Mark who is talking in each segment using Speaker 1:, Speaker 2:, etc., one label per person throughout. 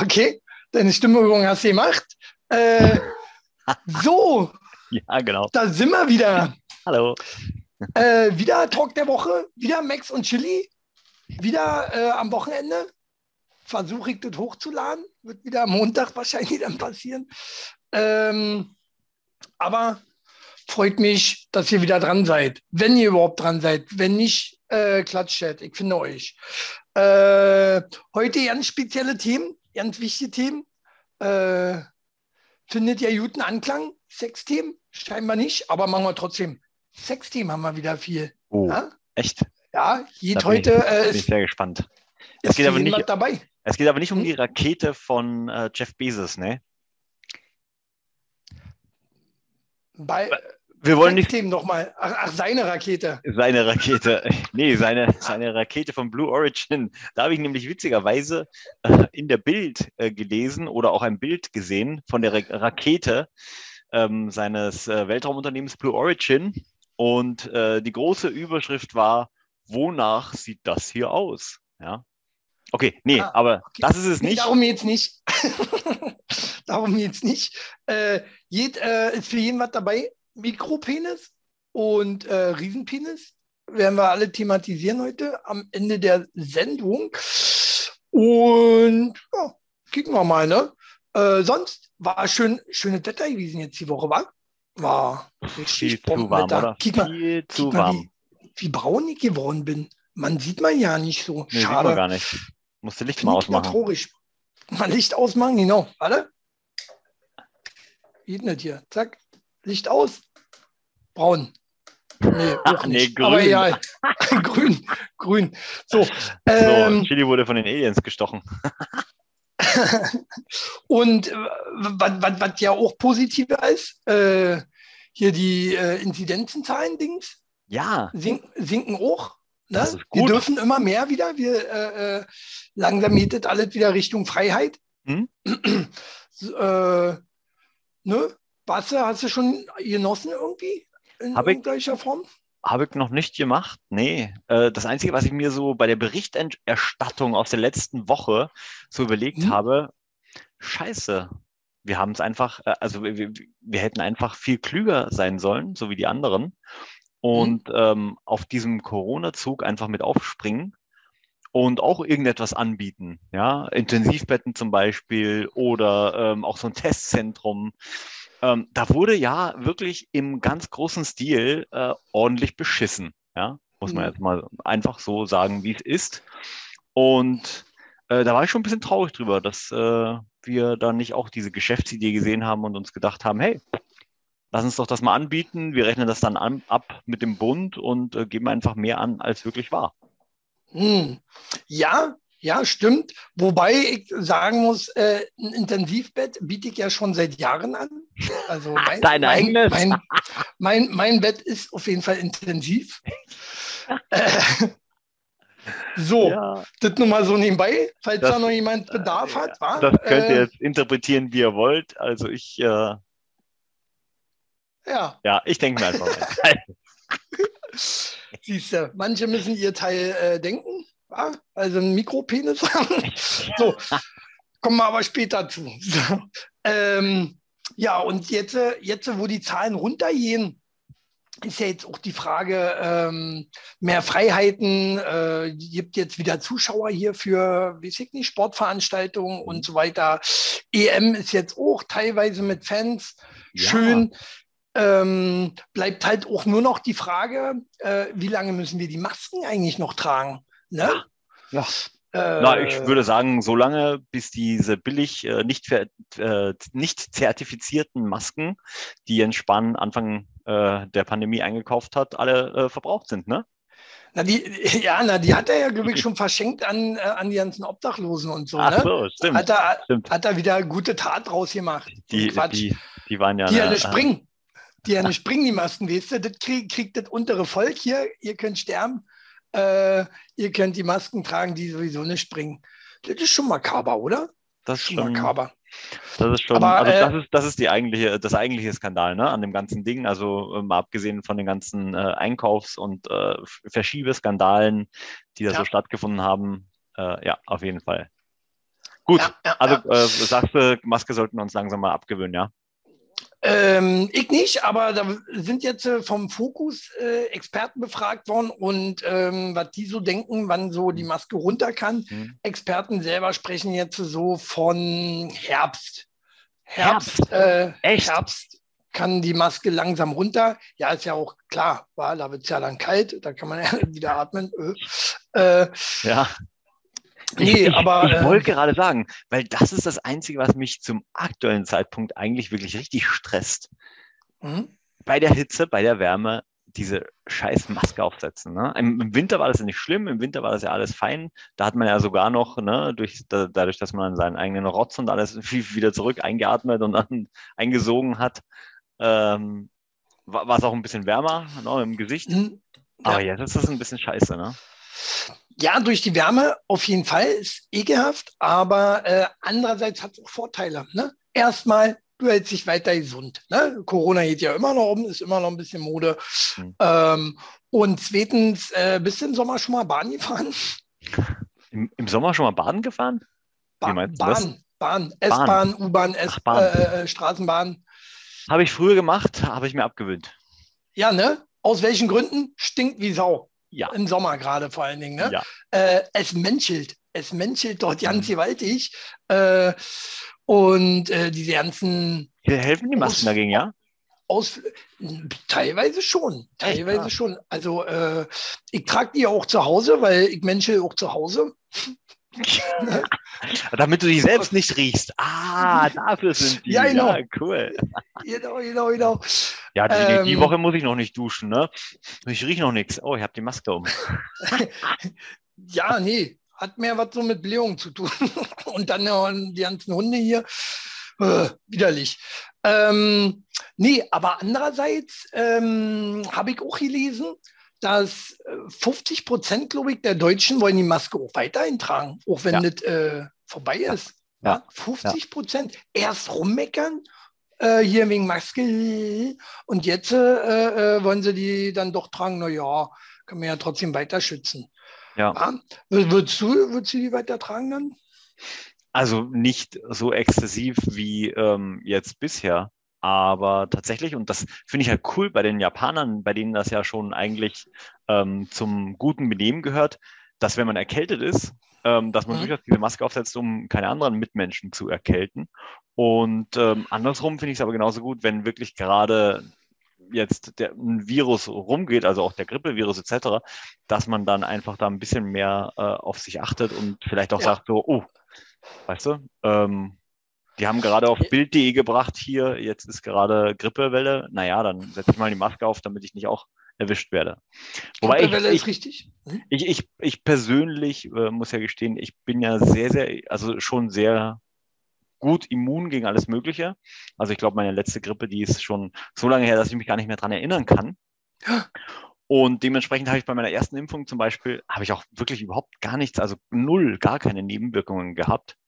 Speaker 1: Okay, deine Stimmübung hast du gemacht. Äh, so,
Speaker 2: Ja, genau.
Speaker 1: da sind wir wieder.
Speaker 2: Hallo.
Speaker 1: Äh, wieder Talk der Woche, wieder Max und Chili, wieder äh, am Wochenende. Versuche ich das hochzuladen, wird wieder am Montag wahrscheinlich dann passieren. Ähm, aber freut mich, dass ihr wieder dran seid, wenn ihr überhaupt dran seid. Wenn nicht, äh, Klatschchat, ich finde euch. Äh, heute ganz spezielle Themen, ganz wichtige Themen. Äh, findet ihr guten Anklang? Sexthemen? Scheinbar nicht, aber machen wir trotzdem. Sexthemen haben wir wieder viel.
Speaker 2: Oh,
Speaker 1: Ja,
Speaker 2: echt?
Speaker 1: ja
Speaker 2: bin
Speaker 1: heute
Speaker 2: ich,
Speaker 1: äh,
Speaker 2: bin ich sehr gespannt. Es geht, aber nicht,
Speaker 1: dabei.
Speaker 2: es geht aber nicht um
Speaker 1: Hm?
Speaker 2: die Rakete von äh, Jeff Bezos, ne?
Speaker 1: Bei
Speaker 2: Wir wollen nicht
Speaker 1: Sexthemen nochmal. Ach, ach, seine Rakete.
Speaker 2: seine Rakete, nee, seine, seine Rakete von Blue Origin. Da habe ich nämlich witzigerweise äh, in der Bild äh, gelesen oder auch ein Bild gesehen von der Ra Rakete ähm, seines äh, Weltraumunternehmens Blue Origin. Und die große Überschrift war, wonach sieht das hier aus? Ja. Okay, nee,
Speaker 1: Ah,
Speaker 2: aber
Speaker 1: okay.
Speaker 2: das ist es
Speaker 1: Nee,
Speaker 2: nicht.
Speaker 1: darum jetzt nicht. darum jetzt nicht. Äh, jed, äh, ist für jeden was dabei. Mikropenis und äh, Riesenpenis werden wir alle thematisieren heute am Ende der Sendung. Und ja, kicken wir mal, ne? Äh, sonst war schön, schönes Wetter gewesen jetzt die Woche, war? War richtig
Speaker 2: Viel zu warm,
Speaker 1: Bombenwetter.
Speaker 2: oder?
Speaker 1: Kick mal,
Speaker 2: Viel
Speaker 1: kick
Speaker 2: zu
Speaker 1: mal
Speaker 2: warm.
Speaker 1: wie, wie braun ich geworden bin. Man sieht man ja nicht so.
Speaker 2: Nee, sieht man
Speaker 1: Schade.
Speaker 2: gar nicht. Musste Licht
Speaker 1: Finde
Speaker 2: mal ausmachen.
Speaker 1: traurig. Mal Licht ausmachen, genau. Warte. Wie geht das hier? Zack. Licht aus. Braun. Nee, auch
Speaker 2: Nee,
Speaker 1: nicht.
Speaker 2: grün.
Speaker 1: Aber egal. grün. Grün. So.
Speaker 2: So,
Speaker 1: Ähm,
Speaker 2: Chili wurde von den Aliens gestochen.
Speaker 1: und äh, was, ja auch positiver ist, äh, hier die äh, Inzidenzenzahlen-Dings
Speaker 2: Ja,
Speaker 1: sinken, sinken auch. Ne? Wir dürfen immer mehr wieder. Wir, äh, äh, langsam geht das alles wieder Richtung Freiheit.
Speaker 2: Hm?
Speaker 1: So, äh, ne? Wasser hast du schon genossen irgendwie? In
Speaker 2: Hab ich.
Speaker 1: irgendwelcher Form?
Speaker 2: Habe ich noch nicht gemacht. Nee. Äh, Das Einzige, was ich mir so bei der Berichterstattung aus der letzten Woche so überlegt
Speaker 1: Hm?
Speaker 2: habe, scheiße, wir haben es einfach, äh, also wir, wir- hätten einfach viel klüger sein sollen, so wie die anderen, und ähm, auf diesem Corona-Zug einfach mit aufspringen und auch irgendetwas anbieten. Ja, Intensivbetten zum Beispiel oder ähm, auch so ein Testzentrum. Ähm, da wurde ja wirklich im ganz großen Stil äh, ordentlich beschissen. Ja, muss man
Speaker 1: Mhm.
Speaker 2: jetzt mal einfach so sagen, wie es ist. Und äh, da war ich schon ein bisschen traurig drüber, dass äh, wir da nicht auch diese Geschäftsidee gesehen haben und uns gedacht haben, hey, lass uns doch das mal anbieten. Wir rechnen das dann an, ab mit dem Bund und äh, geben einfach mehr an, als wirklich war.
Speaker 1: Hm. Ja, ja, stimmt. Wobei ich sagen muss, äh, ein Intensivbett biete ich ja schon seit Jahren an. Also mein,
Speaker 2: Dein
Speaker 1: mein,
Speaker 2: eigenes?
Speaker 1: mein, mein, mein Bett ist auf jeden Fall intensiv. äh, so,
Speaker 2: Ja,
Speaker 1: das nur mal so nebenbei, falls
Speaker 2: Das-
Speaker 1: da noch jemand Bedarf
Speaker 2: äh,
Speaker 1: hat. Wa?
Speaker 2: das könnt ihr
Speaker 1: Äh,
Speaker 2: jetzt interpretieren, wie ihr wollt. Also ich, äh,
Speaker 1: ja,
Speaker 2: ja, ich denke mir einfach mal.
Speaker 1: siehst du, manche müssen ihr Teil äh, denken? Also einen Mikropenis haben. so, kommen wir aber später zu. So. Ähm, ja, und jetzt, äh, jetzt, wo die Zahlen runtergehen, ist ja jetzt auch die Frage, ähm, mehr Freiheiten, äh, gibt jetzt wieder Zuschauer hier für, weiß ich nicht, Sportveranstaltungen und so weiter. EM ist jetzt auch teilweise mit Fans
Speaker 2: Ja.
Speaker 1: schön. Ähm, bleibt halt auch nur noch die Frage, äh, wie lange müssen wir die Masken eigentlich noch tragen? Ne?
Speaker 2: Ja.
Speaker 1: Äh,
Speaker 2: Na, ich würde sagen, so lange, bis diese billig äh, nicht, äh, nicht zertifizierten Masken, die Jens Spahn Anfang äh, der Pandemie eingekauft hat, alle verbraucht sind, ne?
Speaker 1: Na, die, ja, na, die hat er ja, glaube ich, schon verschenkt an, äh, an die ganzen Obdachlosen und so.
Speaker 2: Ach
Speaker 1: ne?
Speaker 2: so, stimmt.
Speaker 1: Hat er,
Speaker 2: stimmt.
Speaker 1: hat er wieder gute Tat draus gemacht.
Speaker 2: Die,
Speaker 1: Quatsch.
Speaker 2: die, die waren ja.
Speaker 1: die ja
Speaker 2: eine-
Speaker 1: nicht springen. Die ja nicht springen, die Masken, weißt du? Das krieg, kriegt das untere Volk hier, ihr könnt sterben, äh, ihr könnt die Masken tragen, die sowieso nicht springen. Das ist schon makaber, oder?
Speaker 2: das ist
Speaker 1: Schon makaber.
Speaker 2: Das ist schon,
Speaker 1: Aber,
Speaker 2: also
Speaker 1: äh,
Speaker 2: das ist, das ist die eigentliche, das eigentliche Skandal, ne, an dem ganzen Ding. Also mal abgesehen von den ganzen äh, Einkaufs- und äh, Verschiebeskandalen, die da
Speaker 1: Ja.
Speaker 2: so stattgefunden haben. Äh, ja, auf jeden Fall. Gut,
Speaker 1: Ja, ja,
Speaker 2: also äh, sagst du, Maske sollten wir uns langsam mal abgewöhnen, ja?
Speaker 1: Ähm, ich nicht, aber da sind jetzt äh, vom Fokus äh, Experten befragt worden und ähm, was die so denken, wann so die Maske runter kann.
Speaker 2: Hm.
Speaker 1: Experten selber sprechen jetzt so von Herbst.
Speaker 2: Herbst?
Speaker 1: Herbst, äh,
Speaker 2: Echt?
Speaker 1: Herbst kann die Maske langsam runter. Ja, ist ja auch klar, weil da wird es ja dann kalt, da kann man ja wieder atmen. Äh, äh,
Speaker 2: Ja.
Speaker 1: Nee,
Speaker 2: ich,
Speaker 1: aber
Speaker 2: ich
Speaker 1: äh,
Speaker 2: wollte gerade sagen, weil das ist das Einzige, was mich zum aktuellen Zeitpunkt eigentlich wirklich richtig stresst.
Speaker 1: hm?
Speaker 2: Bei der Hitze, bei der Wärme, diese scheiß Maske aufsetzen. Ne? Im, Im Winter war das ja nicht schlimm, im Winter war das ja alles fein. Da hat man ja sogar noch, ne, durch, da, dadurch, dass man seinen eigenen Rotz und alles wieder zurück eingeatmet und dann eingesogen hat, ähm, war es auch ein bisschen wärmer ne, im Gesicht.
Speaker 1: Hm?
Speaker 2: Aber jetzt ist das ein bisschen scheiße, ne?
Speaker 1: Ja, durch die Wärme auf jeden Fall ist ekelhaft, aber äh, andererseits hat es auch Vorteile. Ne? Erstmal, du hältst dich weiter gesund. Ne? Corona geht ja immer noch um, ist immer noch ein bisschen Mode.
Speaker 2: Hm.
Speaker 1: Ähm, und zweitens, äh, bist du im Sommer schon mal Bahn gefahren?
Speaker 2: Im, Im Sommer schon mal baden gefahren?
Speaker 1: Ba
Speaker 2: du das?
Speaker 1: Bahn, Bahn, S-Bahn, U-Bahn,
Speaker 2: Bahn.
Speaker 1: äh, äh, Straßenbahn.
Speaker 2: Habe ich früher gemacht, habe ich mir abgewöhnt.
Speaker 1: Ja, ne? Aus welchen Gründen? Stinkt wie Sau.
Speaker 2: Ja.
Speaker 1: Im Sommer gerade vor allen Dingen. Ne?
Speaker 2: Ja.
Speaker 1: Äh, es menschelt. Es menschelt dort ganz
Speaker 2: Mhm.
Speaker 1: gewaltig. Äh, und äh, diese ganzen
Speaker 2: Helfen die Masken dagegen, ja?
Speaker 1: Aus, teilweise schon, teilweise
Speaker 2: Ah.
Speaker 1: schon. Also äh, ich trage die auch zu Hause, weil ich menschel auch zu Hause.
Speaker 2: Damit du dich selbst nicht riechst. Ah, dafür sind die.
Speaker 1: Ja, genau.
Speaker 2: cool.
Speaker 1: Genau, genau, genau.
Speaker 2: Ja, die, die
Speaker 1: Ähm.
Speaker 2: Woche muss ich noch nicht duschen, ne? Ich rieche noch nichts. Oh, ich habe die Maske um.
Speaker 1: Ja, nee, hat mehr was so mit Blähung zu tun. Und dann ja, die ganzen Hunde hier. Äh, widerlich. Ähm, nee, aber andererseits ähm, habe ich auch gelesen, dass äh, 50 Prozent, glaube ich, der Deutschen wollen die Maske auch weiterhin tragen, auch wenn
Speaker 2: Ja.
Speaker 1: das äh, vorbei ist.
Speaker 2: Ja.
Speaker 1: Ja. 50 Prozent. Erst rummeckern, äh, hier wegen Maske, und jetzt äh, äh, wollen sie die dann doch tragen. Na ja, kann man ja trotzdem weiter schützen.
Speaker 2: Ja.
Speaker 1: Ja. Wür- Würdest du, würdest du die weiter tragen dann?
Speaker 2: Also nicht so exzessiv wie ähm, jetzt bisher. Aber tatsächlich, und das finde ich halt cool bei den Japanern, bei denen das ja schon eigentlich ähm, zum guten Benehmen gehört, dass wenn man erkältet ist, ähm, dass man
Speaker 1: Mhm.
Speaker 2: durchaus diese Maske aufsetzt, um keine anderen Mitmenschen zu erkälten. Und ähm, andersrum finde ich es aber genauso gut, wenn wirklich gerade jetzt der, ein Virus rumgeht, also auch der Grippevirus etc., dass man dann einfach da ein bisschen mehr äh, auf sich achtet und vielleicht auch
Speaker 1: Ja.
Speaker 2: sagt so, oh, weißt du, ähm, die haben gerade auf
Speaker 1: Ja.
Speaker 2: Bild.de gebracht, hier, jetzt ist gerade Grippewelle, naja, dann setze ich mal die Maske auf, damit ich nicht auch erwischt werde. Wobei ich,
Speaker 1: Grippewelle
Speaker 2: ich,
Speaker 1: ist richtig. Hm?
Speaker 2: ich, ich, ich persönlich äh, muss ja gestehen, ich bin ja sehr, sehr, also schon sehr gut immun gegen alles Mögliche. Also ich glaube, meine letzte Grippe, die ist schon so lange her, dass ich mich gar nicht mehr dran erinnern kann. Und dementsprechend habe ich bei meiner ersten Impfung zum Beispiel, habe ich auch wirklich überhaupt gar nichts, also null, gar keine Nebenwirkungen gehabt.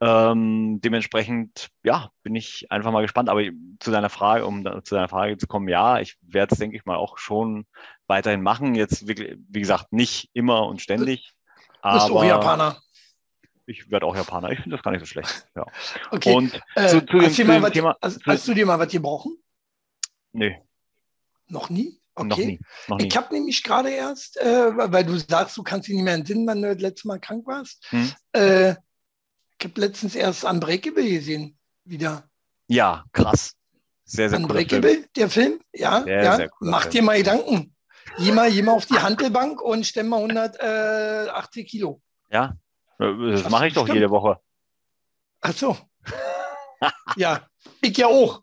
Speaker 2: Ähm, dementsprechend, ja, bin ich einfach mal gespannt. Aber zu deiner Frage, um da, zu deiner Frage zu kommen, ja, ich werde es, denke ich mal, auch schon weiterhin machen. Jetzt wirklich, wie gesagt, nicht immer und ständig.
Speaker 1: Du bist auch
Speaker 2: Aber
Speaker 1: Japaner.
Speaker 2: ich werde auch Japaner. Ich finde das gar nicht so schlecht. Ja.
Speaker 1: Okay.
Speaker 2: Und
Speaker 1: äh,
Speaker 2: zu, zu dem,
Speaker 1: hast,
Speaker 2: zu
Speaker 1: du
Speaker 2: dem
Speaker 1: was,
Speaker 2: Thema.
Speaker 1: hast, hast du dir mal was gebrochen?
Speaker 2: nö,
Speaker 1: Noch nie? Okay.
Speaker 2: noch nie. Noch nie.
Speaker 1: Ich habe nämlich gerade erst, äh, weil du sagst, du kannst dich nicht mehr entsinnen, wann du das letzte Mal krank warst.
Speaker 2: Hm?
Speaker 1: Äh, ich habe letztens erst Unbreakable gesehen. Wieder.
Speaker 2: Ja, krass. Sehr, sehr cooler Film.
Speaker 1: Unbreakable, der Film? Ja,
Speaker 2: Sehr,
Speaker 1: ja.
Speaker 2: sehr
Speaker 1: Mach
Speaker 2: Film.
Speaker 1: dir mal Gedanken. Geh mal, geh mal auf die Handelbank und stell mal 180 Kilo.
Speaker 2: Ja, äh, das
Speaker 1: Das
Speaker 2: mache ich doch
Speaker 1: stimmt.
Speaker 2: jede Woche.
Speaker 1: Ach so. ja, ich ja auch.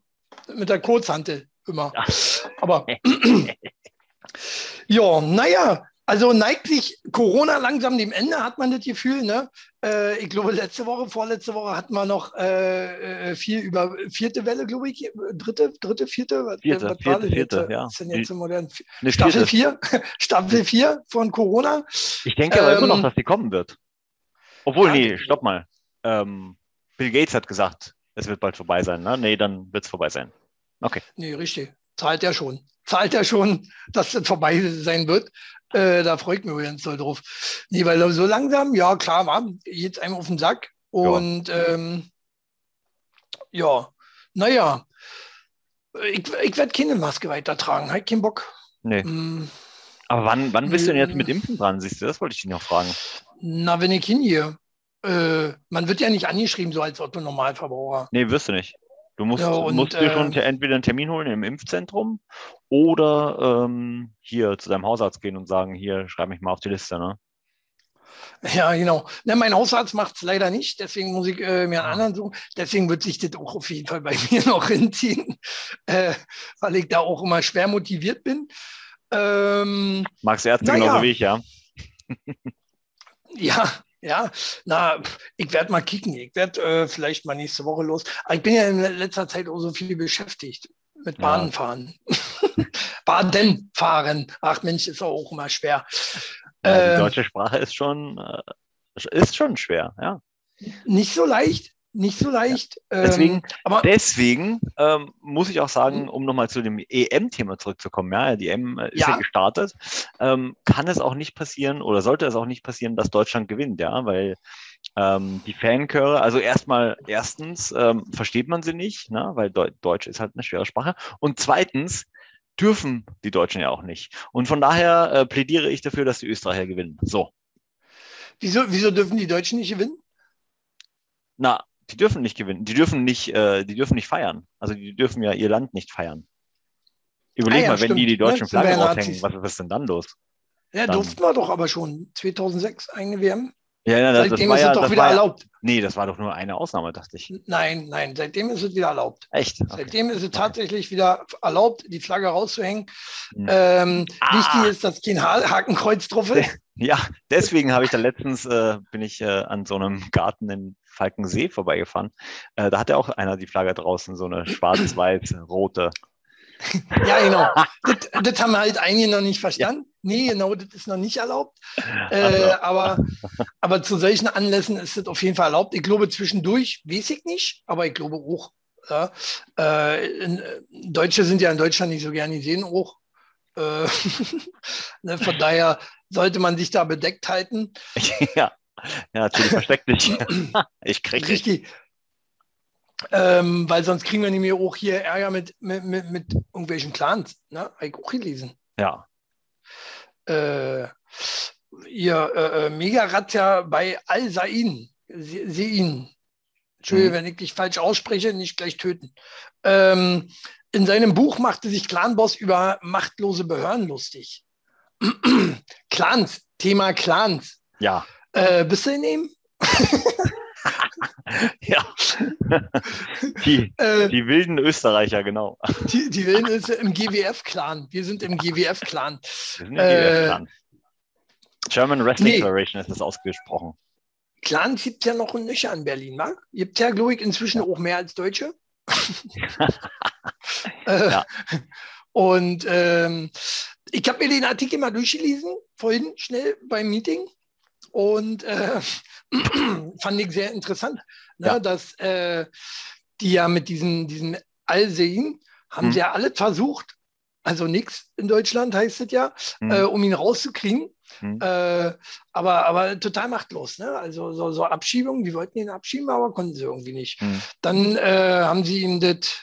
Speaker 1: Mit der Kurzhantel immer. Aber ja, naja, also neigt sich Corona langsam dem Ende, hat man das Gefühl. Ne? Äh, ich glaube, letzte Woche, vorletzte Woche hatten wir noch äh, äh, viel über vierte Welle, glaube ich. Dritte, dritte, vierte? Was,
Speaker 2: Vierte,
Speaker 1: was war
Speaker 2: vierte, vierte, ja.
Speaker 1: Jetzt im modernen?
Speaker 2: Eine
Speaker 1: Staffel
Speaker 2: vierte.
Speaker 1: 4? Staffel 4 von Corona?
Speaker 2: Ich denke aber immer noch,
Speaker 1: Ähm,
Speaker 2: dass die kommen wird. Obwohl,
Speaker 1: ja,
Speaker 2: nee, stopp mal. Ähm, Bill Gates hat gesagt, es wird bald vorbei sein. Ne? Nee, dann wird es vorbei sein. Okay.
Speaker 1: Nee, richtig. Zahlt er schon. Zahlt er schon, dass das vorbei sein wird. Äh, da freue ich mich ganz doll drauf. Nee, weil so langsam, ja klar, war, jetzt einem auf den Sack. Und ähm, ja, naja, ich, ich werde keine Maske weitertragen. Halt keinen Bock.
Speaker 2: Nee.
Speaker 1: Mm,
Speaker 2: Aber wann, wann bist du denn jetzt
Speaker 1: Mm.
Speaker 2: mit Impfen dran? Siehst du, das wollte ich dich noch fragen.
Speaker 1: na, wenn ich hingehe. Äh, man wird ja nicht angeschrieben, so als Otto Normalverbraucher.
Speaker 2: Nee, wirst du nicht. Du musst,
Speaker 1: Ja, und,
Speaker 2: musst dir schon
Speaker 1: äh,
Speaker 2: entweder einen Termin holen im Impfzentrum oder ähm, hier zu deinem Hausarzt gehen und sagen, hier, schreib mich mal auf die Liste, ne?
Speaker 1: Ja, genau. Na, mein Hausarzt macht es leider nicht, deswegen muss ich äh, mir einen
Speaker 2: Ah.
Speaker 1: anderen suchen. Deswegen wird sich das auch auf jeden Fall bei mir noch hinziehen, äh, weil ich da auch immer schwer motiviert bin. Ähm,
Speaker 2: Magst du Ärzte
Speaker 1: Naja.
Speaker 2: genauso wie ich, ja?
Speaker 1: ja, ja, na, ich werde mal kicken. Ich werde äh, vielleicht mal nächste Woche los. Aber ich bin ja in letzter Zeit auch so viel beschäftigt mit
Speaker 2: Ja.
Speaker 1: Bahnen fahren. Baden fahren. Ach Mensch, ist auch immer schwer.
Speaker 2: ja die
Speaker 1: Äh,
Speaker 2: deutsche Sprache ist schon, äh, ist schon schwer, ja.
Speaker 1: nicht so leicht, nicht so leicht.
Speaker 2: Deswegen-
Speaker 1: ähm, aber
Speaker 2: Deswegen ähm, muss ich auch sagen, um nochmal zu dem EM-Thema zurückzukommen, ja, die EM äh, ist ja,
Speaker 1: Ja.
Speaker 2: gestartet, ähm, kann es auch nicht passieren oder sollte es auch nicht passieren, dass Deutschland gewinnt, ja, weil ähm, die Fanchöre, also erstmal, erstens ähm, versteht man sie nicht, ne, weil Deu Deutsch ist halt eine schwere Sprache und zweitens dürfen die Deutschen ja auch nicht. Und von daher äh, plädiere ich dafür, dass die Österreicher gewinnen. So,
Speaker 1: wieso, wieso dürfen die Deutschen nicht gewinnen?
Speaker 2: na, die dürfen nicht gewinnen, die dürfen nicht, äh, die dürfen nicht feiern. Also die dürfen ja ihr Land nicht feiern. Überleg
Speaker 1: Ah ja,
Speaker 2: mal, wenn die
Speaker 1: stimmt.
Speaker 2: die deutschen
Speaker 1: ja
Speaker 2: raushängen,
Speaker 1: Nazis.
Speaker 2: was, ist denn dann los?
Speaker 1: Ja,
Speaker 2: Dann-
Speaker 1: durften wir doch aber schon. 2006 eigene WM.
Speaker 2: Ja, ja, das, das
Speaker 1: Seitdem
Speaker 2: war
Speaker 1: ist
Speaker 2: ja,
Speaker 1: es doch
Speaker 2: das
Speaker 1: wieder
Speaker 2: war
Speaker 1: erlaubt.
Speaker 2: nee, das war doch nur eine Ausnahme, dachte ich.
Speaker 1: Nein, nein, seitdem ist es wieder erlaubt.
Speaker 2: Echt? Okay.
Speaker 1: Seitdem ist es tatsächlich wieder erlaubt, die Flagge rauszuhängen.
Speaker 2: Hm.
Speaker 1: Ähm,
Speaker 2: Ah.
Speaker 1: Wichtig ist, dass kein Ha- Hakenkreuz drauf ist.
Speaker 2: Ja, deswegen habe ich da letztens, äh, bin ich äh, an so einem Garten in Falkensee vorbeigefahren. Äh, da hatte auch einer die Flagge draußen, so eine schwarz-weiß-rote.
Speaker 1: Ja, genau. das, das haben halt einige noch nicht verstanden. Nee, genau, das ist noch nicht erlaubt. Äh,
Speaker 2: Also.
Speaker 1: aber, aber zu solchen Anlässen ist das auf jeden Fall erlaubt. Ich glaube, zwischendurch weiß ich nicht, aber ich glaube auch. Ja, äh, in, äh, Deutsche sind ja in Deutschland nicht so gerne gesehen auch. Äh, ne, von daher sollte man sich da bedeckt halten.
Speaker 2: ja. Ja, natürlich versteck dich. ich krieg dich.
Speaker 1: Richtig. Ähm, weil sonst kriegen wir nämlich auch hier Ärger mit, mit, mit, mit irgendwelchen Clans. Ne? Hab ich auch gelesen.
Speaker 2: Ja,
Speaker 1: Äh, ihr äh, äh, Mega-Razzia bei Al-Sain. Se- Sein. Entschuldigung,
Speaker 2: Mhm.
Speaker 1: wenn ich dich falsch ausspreche, nicht gleich töten. Ähm, in seinem Buch machte sich Clanboss über machtlose Behörden lustig. Clans, Thema Clans.
Speaker 2: ja,
Speaker 1: Äh, bist du in ihm?
Speaker 2: ja. die,
Speaker 1: Äh,
Speaker 2: die wilden Österreicher, genau.
Speaker 1: Die, die Willen ist im GWF-Clan. Wir sind im GWF-Clan.
Speaker 2: Wir sind
Speaker 1: Äh,
Speaker 2: äh, dran. German Wrestling
Speaker 1: nee.
Speaker 2: Federation ist das ausgesprochen.
Speaker 1: Clans gibt ja noch ein Nöcher in Berlin, wa? Gibt ja, glaube ich, inzwischen auch mehr als Deutsche. äh,
Speaker 2: Ja.
Speaker 1: Und ähm, ich habe mir den Artikel mal durchgelesen, vorhin schnell beim Meeting. Und äh, fand ich sehr interessant, ne,
Speaker 2: Ja.
Speaker 1: dass äh, die ja mit diesem, diesem Al-Sein haben
Speaker 2: Hm.
Speaker 1: sie ja alle versucht, also nichts in Deutschland heißt es ja,
Speaker 2: Hm.
Speaker 1: äh, um ihn rauszukriegen.
Speaker 2: Hm.
Speaker 1: Äh, aber, aber total machtlos. Ne? Also so, so Abschiebungen, die wollten ihn abschieben, aber konnten sie irgendwie nicht.
Speaker 2: Hm.
Speaker 1: Dann äh, haben sie ihm das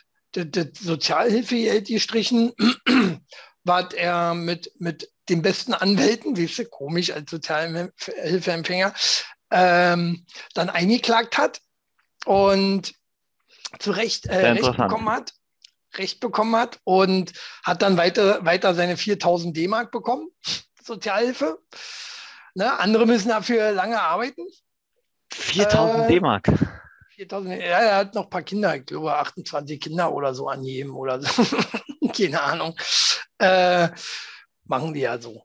Speaker 1: Sozialhilfegeld gestrichen, was er mit, mit den besten Anwälten, wie du, komisch als Sozialhilfeempfänger, ähm, dann eingeklagt hat und zu Recht, äh, Recht bekommen hat. Recht bekommen hat und hat dann weiter, weiter seine 4000 D-Mark bekommen, Sozialhilfe. Ne? Andere müssen dafür lange arbeiten.
Speaker 2: 4000
Speaker 1: Äh,
Speaker 2: D-Mark.
Speaker 1: 4000, ja, er hat noch ein paar Kinder, ich glaube 28 Kinder oder so angeben oder so. Keine Ahnung. Äh, machen die ja so.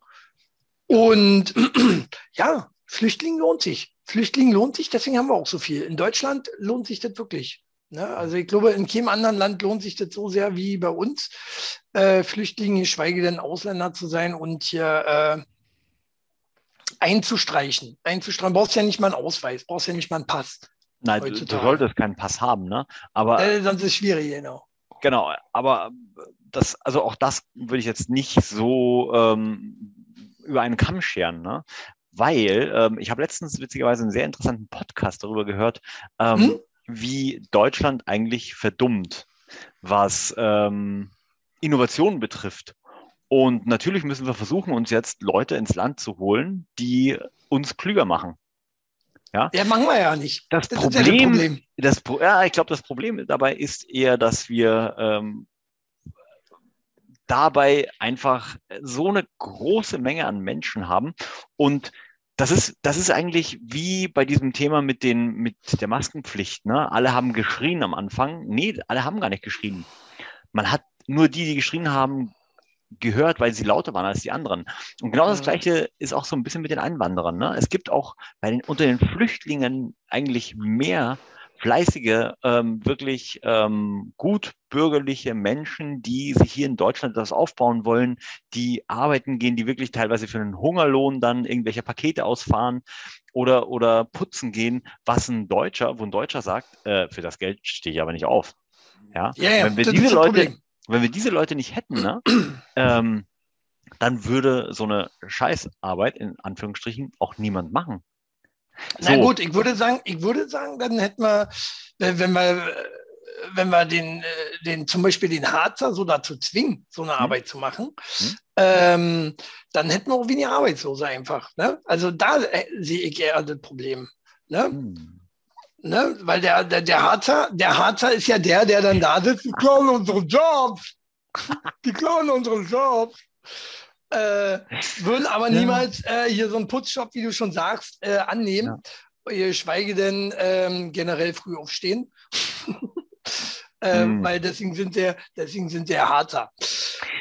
Speaker 1: Und ja, Flüchtling lohnt sich. Flüchtling lohnt sich, deswegen haben wir auch so viel. In Deutschland lohnt sich das wirklich. Ne? Also ich glaube, in keinem anderen Land lohnt sich das so sehr wie bei uns, äh, Flüchtlinge, geschweige denn Ausländer zu sein und hier äh, einzustreichen. Einzustreichen. Brauchst ja nicht mal einen Ausweis, brauchst ja nicht mal einen Pass.
Speaker 2: Nein, du, du solltest keinen Pass haben, ne? Aber
Speaker 1: Äh, sonst ist es schwierig, genau.
Speaker 2: Genau, aber das, also auch das würde ich jetzt nicht so ähm, über einen Kamm scheren, ne? weil ähm, ich habe letztens witzigerweise einen sehr interessanten Podcast darüber gehört, ähm, hm? wie Deutschland eigentlich verdummt, was ähm, Innovationen betrifft. Und natürlich müssen wir versuchen, uns jetzt Leute ins Land zu holen, die uns klüger machen.
Speaker 1: Ja, ja machen wir ja nicht.
Speaker 2: Das, das Problem, ja, Problem. Das, ja, ich glaube, das Problem dabei ist eher, dass wir ähm, dabei einfach so eine große Menge an Menschen haben und das ist, das ist eigentlich wie bei diesem Thema mit, den, mit der Maskenpflicht. Ne? Alle haben geschrien am Anfang. Nee, alle haben gar nicht geschrien. Man hat nur die, die geschrien haben, gehört, weil sie lauter waren als die anderen. Und genau das Gleiche ist auch so ein bisschen mit den Einwanderern. Ne? Es gibt auch bei den, unter den Flüchtlingen eigentlich mehr fleißige, ähm, wirklich ähm, gut bürgerliche Menschen, die sich hier in Deutschland das aufbauen wollen, die arbeiten gehen, die wirklich teilweise für einen Hungerlohn dann irgendwelche Pakete ausfahren oder, oder putzen gehen, was ein Deutscher, wo ein Deutscher sagt, äh, für das Geld stehe ich aber nicht auf. Ja, ja, ja wenn wir diese Leute, Problem. wenn wir diese Leute nicht hätten, ne, ähm, dann würde so eine Scheißarbeit in Anführungsstrichen auch niemand machen.
Speaker 1: So. Na gut, ich würde sagen, ich würde sagen, dann hätten wir, wenn wir, wenn wir den, den zum Beispiel den Harzer so dazu zwingen, so eine hm. Arbeit zu machen, hm. ähm, dann hätten wir auch weniger Arbeitslose einfach. Ne? Also da äh, sehe ich eher das Problem. Ne? Hm. Ne? Weil der, der, der, Harzer, der Harzer ist ja der, der dann da sitzt, die klauen unsere Jobs. Die klauen unsere Jobs äh, würden aber ja. niemals äh, hier so einen Putzjob, wie du schon sagst, äh, annehmen. Ja. Schweige denn ähm, generell früh aufstehen. ähm, mm. Weil deswegen sind sie, deswegen sind sie harter.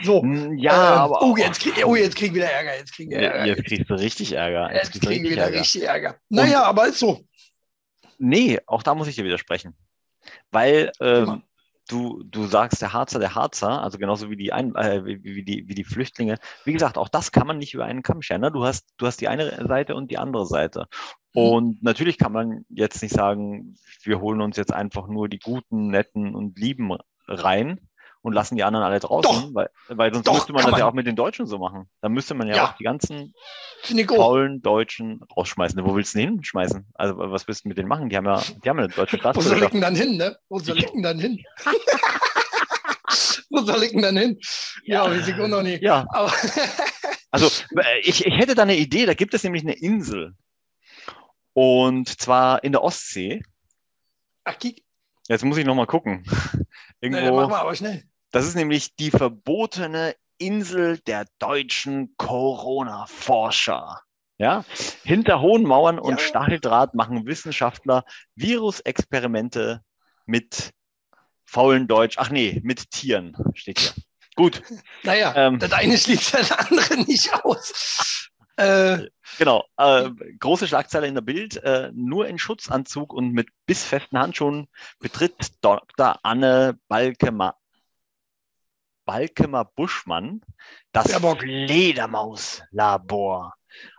Speaker 1: So.
Speaker 2: Hm, ja, ähm, aber.
Speaker 1: Oh, jetzt, krieg, oh, jetzt krieg ich wieder Ärger. Jetzt, krieg ich
Speaker 2: Ärger. jetzt kriegst du richtig Ärger.
Speaker 1: Jetzt, jetzt krieg ich wieder Ärger. richtig Ärger. Naja, Und, aber ist so.
Speaker 2: Nee, auch da muss ich dir widersprechen. Weil ähm, du, du sagst, der Harzer, der Harzer, also genauso wie die, Ein äh, wie, wie, die, wie die Flüchtlinge. Wie gesagt, auch das kann man nicht über einen Kamm scheren. Ne? Du, hast, du hast die eine Seite und die andere Seite. Mhm. Und natürlich kann man jetzt nicht sagen, wir holen uns jetzt einfach nur die guten, netten und lieben rein, und lassen die anderen alle draußen, Doch. weil, weil sonst Doch, müsste man das man. ja auch mit den Deutschen so machen. Dann müsste man ja, ja. auch die ganzen faulen Deutschen rausschmeißen. Wo willst du denn hinschmeißen? Also was willst du mit denen machen? Die haben ja, die haben ja eine deutsche
Speaker 1: Wo soll ich denn dann hin, ne? Wo soll ich dann hin? Wo soll ich denn dann hin? Ja, ja weiß ich auch noch nicht.
Speaker 2: Ja. also äh, ich, ich hätte da eine Idee, da gibt es nämlich eine Insel. Und zwar in der Ostsee.
Speaker 1: Ach.
Speaker 2: Jetzt muss ich noch mal gucken.
Speaker 1: Irgendwo, nee, machen wir aber schnell.
Speaker 2: Das ist nämlich die verbotene Insel der deutschen Corona-Forscher. Ja? Hinter hohen Mauern und ja. Stacheldraht machen Wissenschaftler Virusexperimente mit faulen Deutsch. Ach nee, mit Tieren steht hier. Gut.
Speaker 1: Naja, ähm, das eine schließt das andere nicht aus.
Speaker 2: Äh, genau. Äh, große Schlagzeile in der Bild. Äh, nur in Schutzanzug und mit bissfesten Handschuhen betritt Dr. Anne Balkemer, Balkemer Buschmann das Fledermauslabor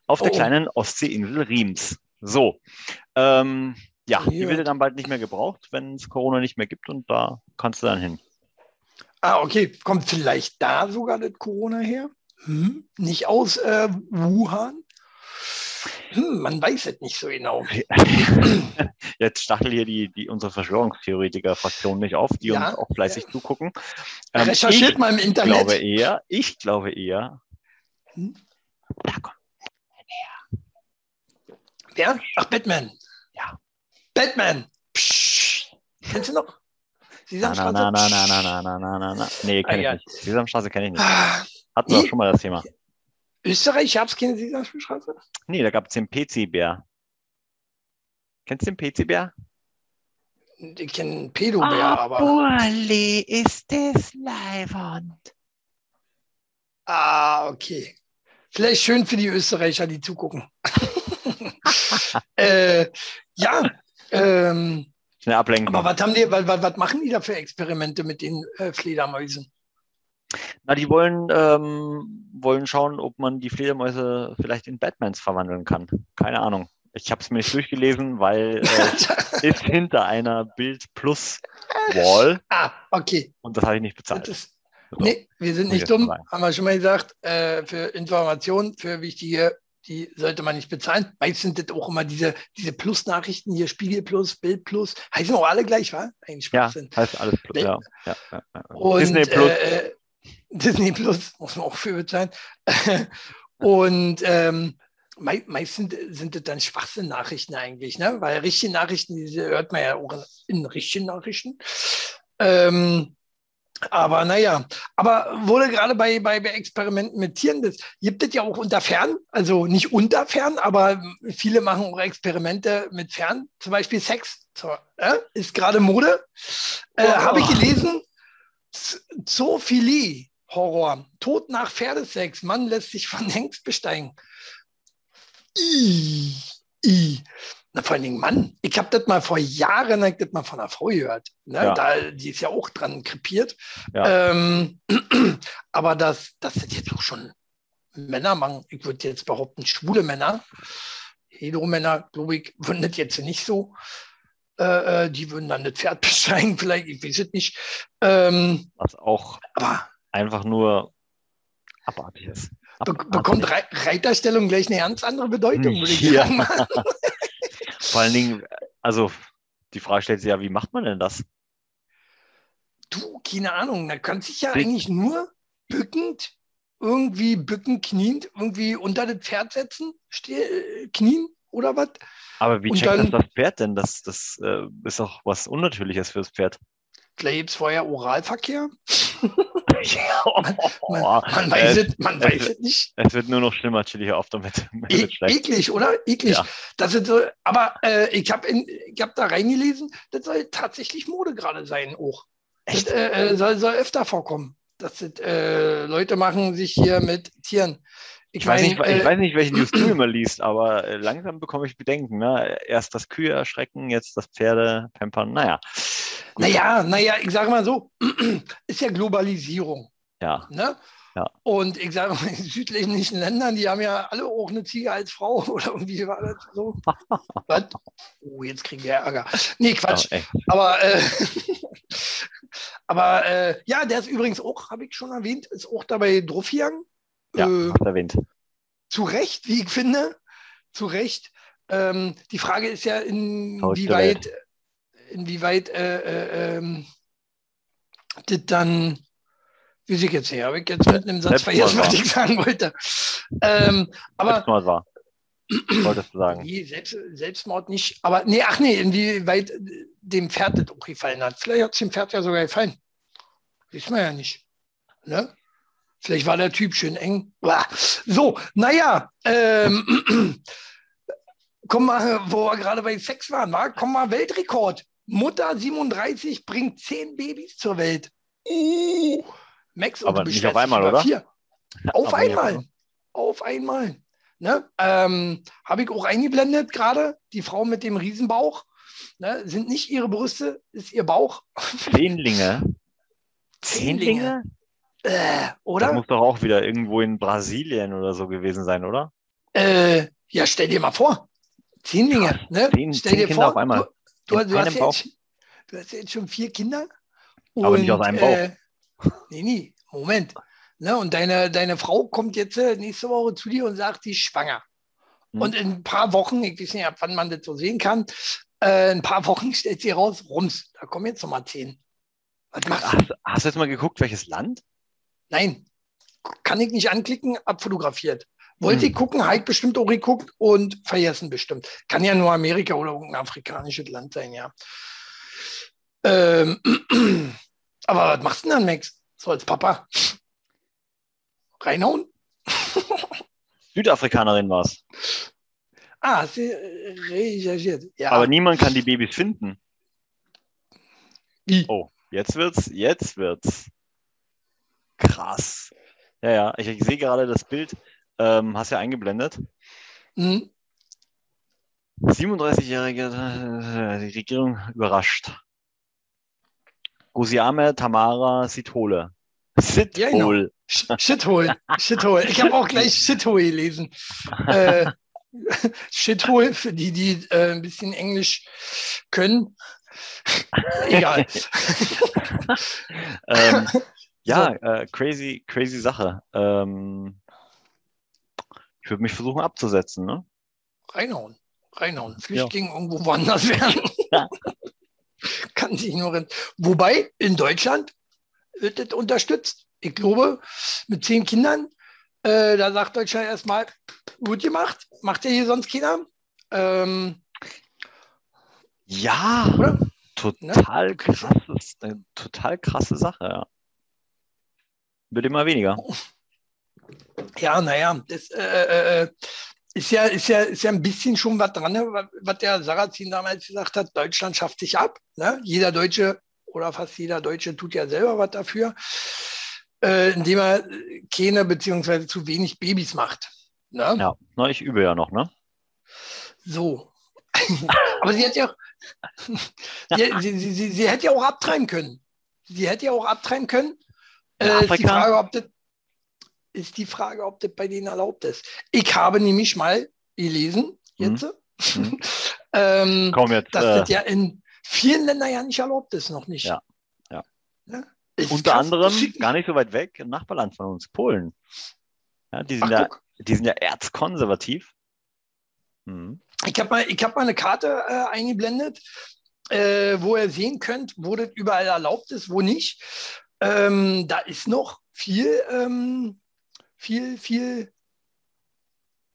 Speaker 2: auf der oh. kleinen Ostseeinsel Riems. So. Ähm, ja, ja, die wird dann bald nicht mehr gebraucht, wenn es Corona nicht mehr gibt und da kannst du dann hin.
Speaker 1: Ah, okay. Kommt vielleicht da sogar das Corona her? Hm? Nicht aus äh, Wuhan? Hm, man weiß es nicht so genau.
Speaker 2: Jetzt stachel hier die, die unsere Verschwörungstheoretiker-Fraktion nicht auf, die ja, uns auch fleißig ja. zugucken.
Speaker 1: Ähm, Recherchiert mal im Internet.
Speaker 2: Ich glaube eher, ich glaube eher, hm? da kommt
Speaker 1: her. Wer? Ach, Batman.
Speaker 2: Ja.
Speaker 1: Batman. Psch. Kennst du noch?
Speaker 2: Sesamstraße? Na, na, na, na, na, na, na, na, na. Nee, kenne ah, ich nicht. Sesamstraße kenne ich nicht. Ah. Hatten wir auch schon mal das Thema.
Speaker 1: Österreich, gab es keine Sesamstraße?
Speaker 2: Nee, da gab es den PC-Bär. Kennst du den PC-Bär?
Speaker 1: Ich kenne den Pedobär,
Speaker 2: oh, aber. Burli, ist das Leihwand.
Speaker 1: Ah, okay. Vielleicht schön für die Österreicher, die zugucken. äh, ja. Ähm,
Speaker 2: Eine Ablenkung.
Speaker 1: Aber was haben die, was, was, machen die da für Experimente mit den äh, Fledermäusen?
Speaker 2: Na, die wollen, ähm, wollen schauen, ob man die Fledermäuse vielleicht in Batmans verwandeln kann. Keine Ahnung. Ich habe es mir nicht durchgelesen, weil äh, ist hinter einer Bild Plus Wall.
Speaker 1: Ah, okay.
Speaker 2: Und das habe ich nicht bezahlt.
Speaker 1: Das, so. Nee, wir sind nicht dumm, haben wir schon mal gesagt. Äh, für Informationen, für wichtige die sollte man nicht bezahlen. Meist sind das auch immer diese, diese Plus-Nachrichten hier, Spiegel Plus, Bild Plus, heißen auch alle gleich, wa?
Speaker 2: Eigentlich ja, heißt alles Plus, ja. ja, ja,
Speaker 1: Disney Plus. Äh, Disney Plus muss man auch für bezahlen. und ähm, meistens sind das dann Schwachsinn-Nachrichten eigentlich, ne? weil richtige Nachrichten, die hört man ja auch in richtigen Nachrichten. Ähm, aber naja, aber wurde gerade bei, bei, bei Experimenten mit Tieren, das gibt es ja auch unter Fern, also nicht unter Fern, aber viele machen auch Experimente mit Fern, zum Beispiel Sex, so, äh, ist gerade Mode. Äh, oh. Habe ich gelesen, Zoophilie, Horror, Tod nach Pferdesex, Mann lässt sich von Hengst besteigen. I, I. Na, vor allen Dingen, Mann, ich habe das mal vor Jahren ich das mal von einer Frau gehört. Ne? Ja. Da, die ist ja auch dran krepiert. Ja. Ähm, aber das, das sind jetzt auch schon Männer machen. Ich würde jetzt behaupten, schwule Männer. Hetero-Männer, glaube ich, würden das jetzt nicht so. Äh, äh die würden dann das Pferd besteigen, vielleicht, ich weiß es nicht. Ähm,
Speaker 2: Was auch aber, einfach nur abartig ist.
Speaker 1: Be bekommt Re Reiterstellung gleich eine ganz andere Bedeutung, würde ich ja. sagen.
Speaker 2: Vor allen Dingen, also die Frage stellt sich ja, wie macht man denn das?
Speaker 1: Du, keine Ahnung, da kann sich ja Sie eigentlich nur bückend, irgendwie bücken, kniend, irgendwie unter das Pferd setzen, steh, knien oder was?
Speaker 2: Aber wie Und checkt dann, das, das Pferd denn? Das, das äh, ist doch was Unnatürliches fürs Pferd.
Speaker 1: Vielleicht gibt es vorher Oralverkehr. man, man, man, weiß, es, man weiß es, es nicht.
Speaker 2: Es wird nur noch schlimmer, Chili, auf damit.
Speaker 1: E eklig, oder? Eklig. Ja. Das ist so, aber äh, ich habe hab da reingelesen, das soll tatsächlich Mode gerade sein auch. Echt? Das äh, äh, soll, soll öfter vorkommen. Das, äh, Leute machen sich hier mit Tieren.
Speaker 2: Ich, weiß nicht, äh, ich weiß nicht, welchen News du immer liest, aber äh, langsam bekomme ich Bedenken. Ne? Erst das Kühe erschrecken, jetzt das Pferde pampern. Naja.
Speaker 1: Gut. Naja, naja, ich sage mal so, ist ja Globalisierung.
Speaker 2: Ja.
Speaker 1: Ne? ja. Und ich sage mal, in südlichen Ländern, die haben ja alle auch eine Ziege als Frau oder irgendwie war das so. oh, jetzt kriegen wir Ärger. Nee, Quatsch. Oh, aber äh, aber äh, ja, der ist übrigens auch, habe ich schon erwähnt, ist auch dabei Druffian.
Speaker 2: Ja, äh, erwähnt.
Speaker 1: Zu Recht, wie ich finde. Zu Recht. Ähm, die Frage ist ja, inwieweit inwieweit äh, äh, ähm, das dann, wie ich jetzt her, habe ich jetzt mit einem Satz vergessen, was ich sagen wollte. Ähm, aber.
Speaker 2: Wolltest du sagen?
Speaker 1: Nee, Selbst, Selbstmord nicht. Aber nee, ach nee, inwieweit dem Pferd das auch gefallen hat. Vielleicht hat es dem Pferd ja sogar gefallen. Wissen wir ja nicht. Ne? Vielleicht war der Typ schön eng. So, naja, ähm, komm mal, wo wir gerade bei Sex waren, war, komm mal, Weltrekord. Mutter 37 bringt zehn Babys zur Welt. Uh,
Speaker 2: Max, und Aber nicht auf einmal, oder?
Speaker 1: Vier. Auf Aber einmal. Auf einmal. Ne? Ähm, Habe ich auch eingeblendet gerade. Die Frau mit dem Riesenbauch. Ne? Sind nicht ihre Brüste, ist ihr Bauch.
Speaker 2: Zehnlinge. Zehnlinge?
Speaker 1: Äh, oder?
Speaker 2: Das muss doch auch wieder irgendwo in Brasilien oder so gewesen sein, oder?
Speaker 1: Äh, ja, stell dir mal vor. Zehnlinge. Ne?
Speaker 2: Zehn, stell dir Kinder vor, auf einmal.
Speaker 1: Du, du, hast jetzt, du, hast jetzt, schon vier Kinder.
Speaker 2: Aber und, nicht aus einem Bauch. Äh,
Speaker 1: nee, nee, Moment. Ne, und deine, deine Frau kommt jetzt äh, nächste Woche zu dir und sagt, sie ist schwanger. Hm. Und in ein paar Wochen, ich weiß nicht, ab wann man das so sehen kann, äh, in ein paar Wochen stellt sie raus, rums, da kommen jetzt nochmal zehn.
Speaker 2: Was machst du? Hast, hast du jetzt mal geguckt, welches Land?
Speaker 1: Nein, kann ich nicht anklicken, abfotografiert. Wollte hm. ich gucken, Heik bestimmt auch geguckt und vergessen bestimmt. Kann ja nur Amerika oder irgendein afrikanisches Land sein, ja. Ähm, aber was machst du denn dann, Max? So als Papa? Reinhauen?
Speaker 2: Südafrikanerin war es.
Speaker 1: Ah, sie recherchiert.
Speaker 2: Ja. Aber niemand kann die Babys finden. Wie? Oh, jetzt wird's, jetzt wird's. Krass. Ja, ja, ich, ich sehe gerade das Bild ähm, hast ja eingeblendet. Mhm. 37-jährige äh, die Regierung überrascht. Gusiame Tamara Sithole.
Speaker 1: Sithole. Ja, Shithole. Shithole. Ich habe auch gleich Shithole gelesen. äh, Shithole, für die, die äh, ein bisschen Englisch können. Egal.
Speaker 2: ähm, ja, so. äh, crazy, crazy Sache. Ähm, Ich würde mich versuchen abzusetzen, ne?
Speaker 1: Reinhauen. Reinhauen. Flüchtlinge ja. irgendwo woanders werden. Ja. Kann sich nur. Wobei in Deutschland wird das unterstützt. Ich glaube, mit zehn Kindern, äh, da sagt Deutschland erstmal, gut gemacht, macht ihr hier sonst Kinder? Ähm,
Speaker 2: ja, oder? total ne? krasses, eine total krasse Sache, ja. Wird immer weniger.
Speaker 1: Ja, naja, das äh, äh, äh, ist, ja, ist, ja, ist ja ein bisschen schon was dran, ne? was der Sarrazin damals gesagt hat, Deutschland schafft sich ab. Ne? Jeder Deutsche oder fast jeder Deutsche tut ja selber was dafür, äh, indem er keine beziehungsweise zu wenig Babys macht.
Speaker 2: Ne? Ja, na, ich übe ja noch, ne?
Speaker 1: So. Aber sie hätte ja, sie, sie, sie, sie, sie hätte ja auch abtreiben können. Sie hätte ja auch abtreiben können. Äh, ist, die Frage, ob das, ist die Frage, ob das bei denen erlaubt ist. Ich habe nämlich mal gelesen, jetzt, mhm. ähm, Komm jetzt, dass äh, das ja in vielen Ländern ja nicht erlaubt ist, noch nicht.
Speaker 2: Ja, ja. ja? Unter krass. anderem, gar nicht so weit weg, ein Nachbarland von uns, Polen. Ja, die, sind Ach, ja, die sind ja erzkonservativ.
Speaker 1: Mhm. Ich habe mal, hab mal eine Karte äh, eingeblendet, äh, wo ihr sehen könnt, wo das überall erlaubt ist, wo nicht. Ähm, da ist noch viel, ähm, viel, viel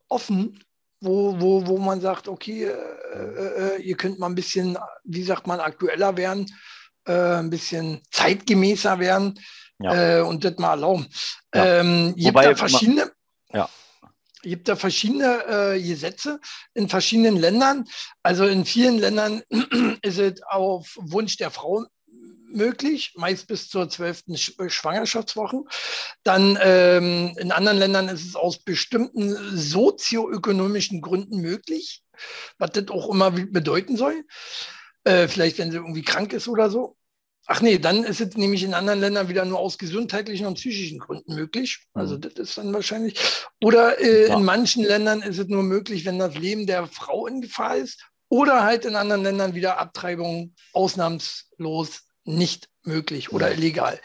Speaker 1: offen, wo, wo, wo man sagt, okay, äh, äh, äh, ihr könnt mal ein bisschen, wie sagt man, aktueller werden, äh, ein bisschen zeitgemäßer werden ja. Äh, und das mal erlauben. Ja. Ähm, habt da verschiedene.
Speaker 2: Ja.
Speaker 1: Es gibt da verschiedene Gesetze in verschiedenen Ländern. Also in vielen Ländern ist es auf Wunsch der Frau möglich, meist bis zur zwölften äh, Schwangerschaftswoche. Dann ähm, in anderen Ländern ist es aus bestimmten sozioökonomischen Gründen möglich, was das auch immer bedeuten soll. Äh, vielleicht, wenn sie irgendwie krank ist oder so. Ach nee, dann ist es nämlich in anderen Ländern wieder nur aus gesundheitlichen und psychischen Gründen möglich. Also mhm. das ist dann wahrscheinlich. Oder äh, ja. in manchen Ländern ist es nur möglich, wenn das Leben der Frau in Gefahr ist. Oder halt in anderen Ländern wieder Abtreibung ausnahmslos nicht möglich oder illegal.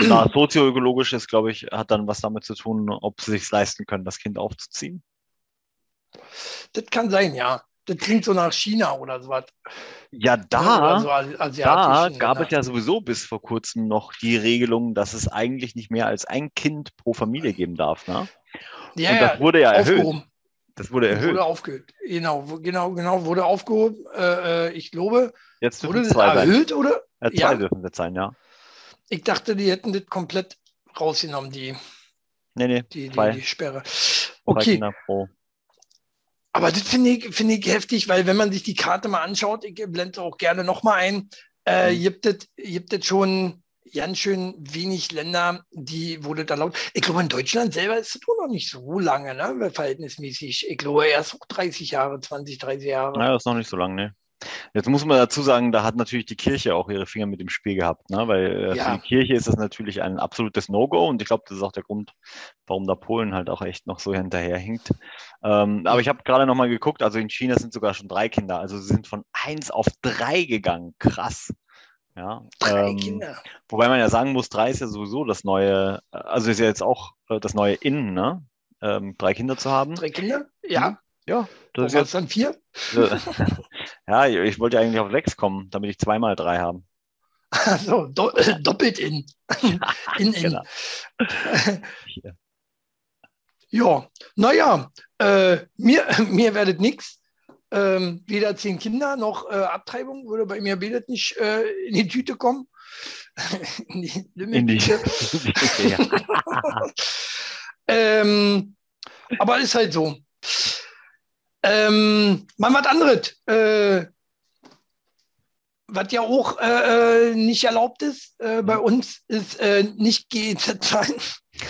Speaker 2: Na, sozioökologisch ist, glaube ich, hat dann was damit zu tun, ob sie sich leisten können, das Kind aufzuziehen.
Speaker 1: Das kann sein, ja. Das klingt so nach China oder sowas.
Speaker 2: Ja, da, so da gab es ja sowieso bis vor kurzem noch die Regelung, dass es eigentlich nicht mehr als ein Kind pro Familie geben darf. Ne? Ja, Und das wurde ja erhöht. Das wurde erhöht. Wurde
Speaker 1: aufgehoben. Genau, genau, genau, wurde aufgehoben. Äh, äh ich glaube,
Speaker 2: Jetzt
Speaker 1: wurde zwei erhöht sein. oder?
Speaker 2: Ja, zwei ja. dürfen das sein, ja.
Speaker 1: Ich dachte, die hätten das komplett rausgenommen, die,
Speaker 2: nee, nee,
Speaker 1: die, die, die Sperre. Okay. Aber das finde ich, find ich heftig, weil wenn man sich die Karte mal anschaut, ich blende auch gerne nochmal ein, äh, mhm. gibt es gibt es schon ganz schön wenig Länder, die wurde da laut. Ich glaube, in Deutschland selber ist es noch nicht so lange, ne? verhältnismäßig. Ich glaube, erst so 30 Jahre, 20, 30 Jahre.
Speaker 2: Naja, das ist noch nicht so lange, ne? Jetzt muss man dazu sagen, da hat natürlich die Kirche auch ihre Finger mit dem Spiel gehabt, ne? weil äh, ja. für die Kirche ist das natürlich ein absolutes No-Go und ich glaube, das ist auch der Grund, warum da Polen halt auch echt noch so hinterherhinkt. Ähm, aber ich habe gerade nochmal geguckt, also in China sind sogar schon drei Kinder, also sie sind von eins auf drei gegangen, krass. Ja, drei ähm, Kinder. Wobei man ja sagen muss, drei ist ja sowieso das neue, also ist ja jetzt auch äh, das neue Innen, ne? Ähm, drei Kinder zu haben.
Speaker 1: Drei Kinder? Ja.
Speaker 2: Ja,
Speaker 1: das ist jetzt dann vier.
Speaker 2: ja, ich wollte eigentlich auf sechs kommen, damit ich zweimal drei habe.
Speaker 1: Also do, äh, doppelt in. in, in. Genau. ja, naja, äh, mir, mir werdet nichts. Ähm, weder zehn Kinder noch äh, Abtreibung würde bei mir betet nicht äh, in die Tüte kommen. in die Limmeltüte. ähm, aber ist halt so. Ähm, mal was anderes. Äh, was ja auch äh, äh, nicht erlaubt ist äh, bei uns, ist äh, nicht GEZ zahlen.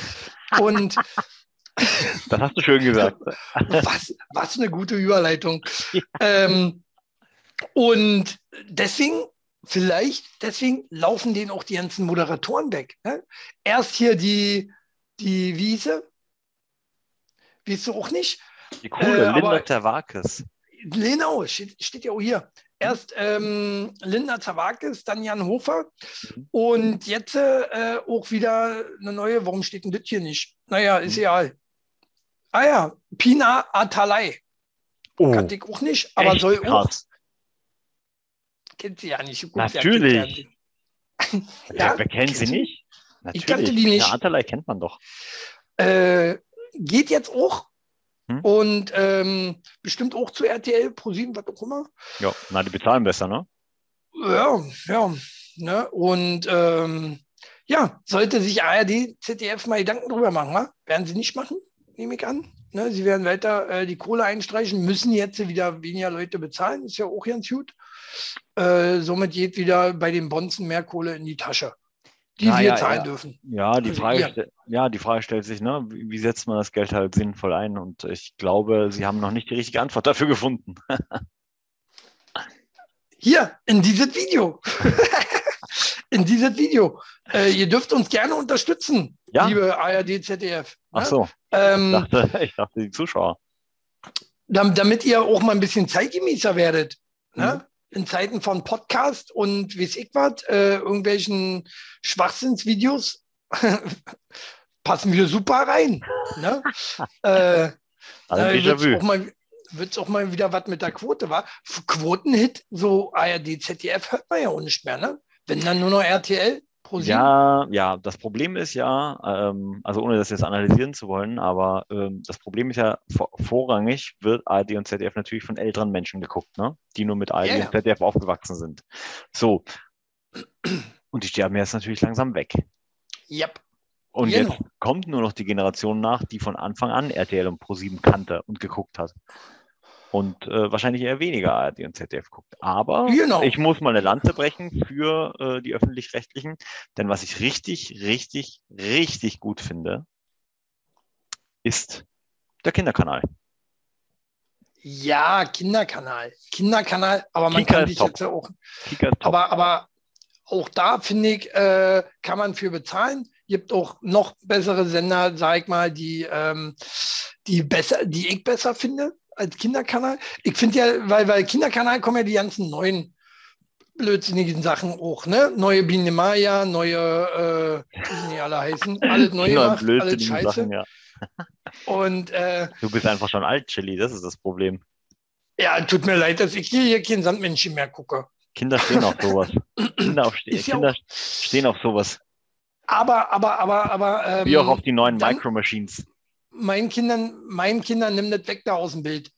Speaker 1: Und
Speaker 2: das hast du schön gesagt.
Speaker 1: was, was eine gute Überleitung. ähm, und deswegen, vielleicht, deswegen laufen denen auch die ganzen Moderatoren weg. Ne? Erst hier die, die Wiese, weißt du auch nicht?
Speaker 2: Die coole, äh, Linda Tawakis.
Speaker 1: Genau, steht, steht, ja auch hier. Erst ähm, Linda Zawakis, dann Jan Hofer mhm. und jetzt äh, auch wieder eine neue. Warum steht denn das hier nicht? Naja, ist mhm. egal. Ah ja, Pina Atalay.
Speaker 2: Oh,
Speaker 1: Kannte ich auch nicht, aber soll auch.
Speaker 2: krass.
Speaker 1: Kennt sie ja nicht. so gut,
Speaker 2: Natürlich. Ja, wer kennt
Speaker 1: kennt
Speaker 2: sie nicht?
Speaker 1: Ich kannte die nicht.
Speaker 2: Ja, Atalay kennt man doch.
Speaker 1: Äh, geht jetzt auch.
Speaker 2: Hm?
Speaker 1: Und ähm, bestimmt auch zu RTL, Pro7, was auch immer.
Speaker 2: Ja, na, die bezahlen besser, ne?
Speaker 1: Ja, ja. Ne? Und ähm, ja, sollte sich ARD, ZDF mal Gedanken drüber machen, wa? werden sie nicht machen, nehme ich an. Ne? Sie werden weiter äh, die Kohle einstreichen, müssen jetzt wieder weniger Leute bezahlen, ist ja auch ganz gut. Äh, somit geht wieder bei den Bonzen mehr Kohle in die Tasche, die
Speaker 2: Na
Speaker 1: wir zahlen
Speaker 2: ja.
Speaker 1: dürfen.
Speaker 2: Ja, die
Speaker 1: Also
Speaker 2: Frage, ja, die Frage stellt sich, ne? Wie, setzt man das Geld halt sinnvoll ein? Und ich glaube, sie haben noch nicht die richtige Antwort dafür gefunden.
Speaker 1: Hier, in dieses Video. in dieses Video. Äh, ihr dürft uns gerne unterstützen,
Speaker 2: Ja.
Speaker 1: liebe ARD, ZDF.
Speaker 2: Ach
Speaker 1: ne?
Speaker 2: so, ich
Speaker 1: Ähm,
Speaker 2: dachte, ich dachte, die Zuschauer.
Speaker 1: dam- damit ihr auch mal ein bisschen zeitgemäßer werdet.
Speaker 2: Mhm.
Speaker 1: In Zeiten von Podcast und weiß ich was, äh, irgendwelchen Schwachsinnsvideos passen wir super rein. Ne? äh,
Speaker 2: Also
Speaker 1: äh, wird's
Speaker 2: Déjà-vu.
Speaker 1: auch mal wird's auch mal wieder was mit der Quote war. Quotenhit, so ARD, ZDF hört man ja auch nicht mehr, ne? Wenn dann nur noch RTL pro sieben.
Speaker 2: Ja, ja, das Problem ist ja, ähm, also ohne das jetzt analysieren zu wollen, aber ähm, das Problem ist ja, vor, vorrangig wird ARD und ZDF natürlich von älteren Menschen geguckt, ne? Die nur mit ARD
Speaker 1: Ja, ja.
Speaker 2: und ZDF aufgewachsen sind. So. Und die sterben jetzt natürlich langsam weg.
Speaker 1: Yep.
Speaker 2: Und
Speaker 1: Genau.
Speaker 2: jetzt kommt nur noch die Generation nach, die von Anfang an RTL und Pro7 kannte und geguckt hat. Und äh, wahrscheinlich eher weniger ARD und ZDF guckt. Aber
Speaker 1: Genau.
Speaker 2: ich muss mal eine Lanze brechen für äh, die öffentlich-rechtlichen. Denn was ich richtig, richtig, richtig gut finde, ist der Kinderkanal.
Speaker 1: Ja, Kinderkanal. Kinderkanal, aber man
Speaker 2: Kika
Speaker 1: kann sich
Speaker 2: top.
Speaker 1: jetzt ja auch. Aber, aber auch da finde ich, äh, kann man für bezahlen. Gibt auch noch bessere Sender, sag ich mal, die, ähm, die, besser, die ich besser finde als Kinderkanal. Ich finde ja, weil, weil Kinderkanal kommen ja die ganzen neuen blödsinnigen Sachen auch, ne? Neue Biene Maya, neue, äh, wie die alle heißen, alles neu
Speaker 2: Kinder
Speaker 1: gemacht, alles scheiße.
Speaker 2: Sachen, ja.
Speaker 1: Und äh,
Speaker 2: Du bist einfach schon alt, Chili, das ist das Problem.
Speaker 1: ja, tut mir leid, dass ich hier, hier kein Sandmännchen mehr gucke.
Speaker 2: Kinder stehen auf sowas. Kinder, auf,
Speaker 1: ja
Speaker 2: Kinder
Speaker 1: auch-
Speaker 2: stehen auf sowas.
Speaker 1: Aber, aber, aber, aber. Ähm,
Speaker 2: Wie auch auf die neuen
Speaker 1: dann-
Speaker 2: Micro Machines.
Speaker 1: Meinen Kindern, meinen Kindern nimm das weg da aus dem Bild.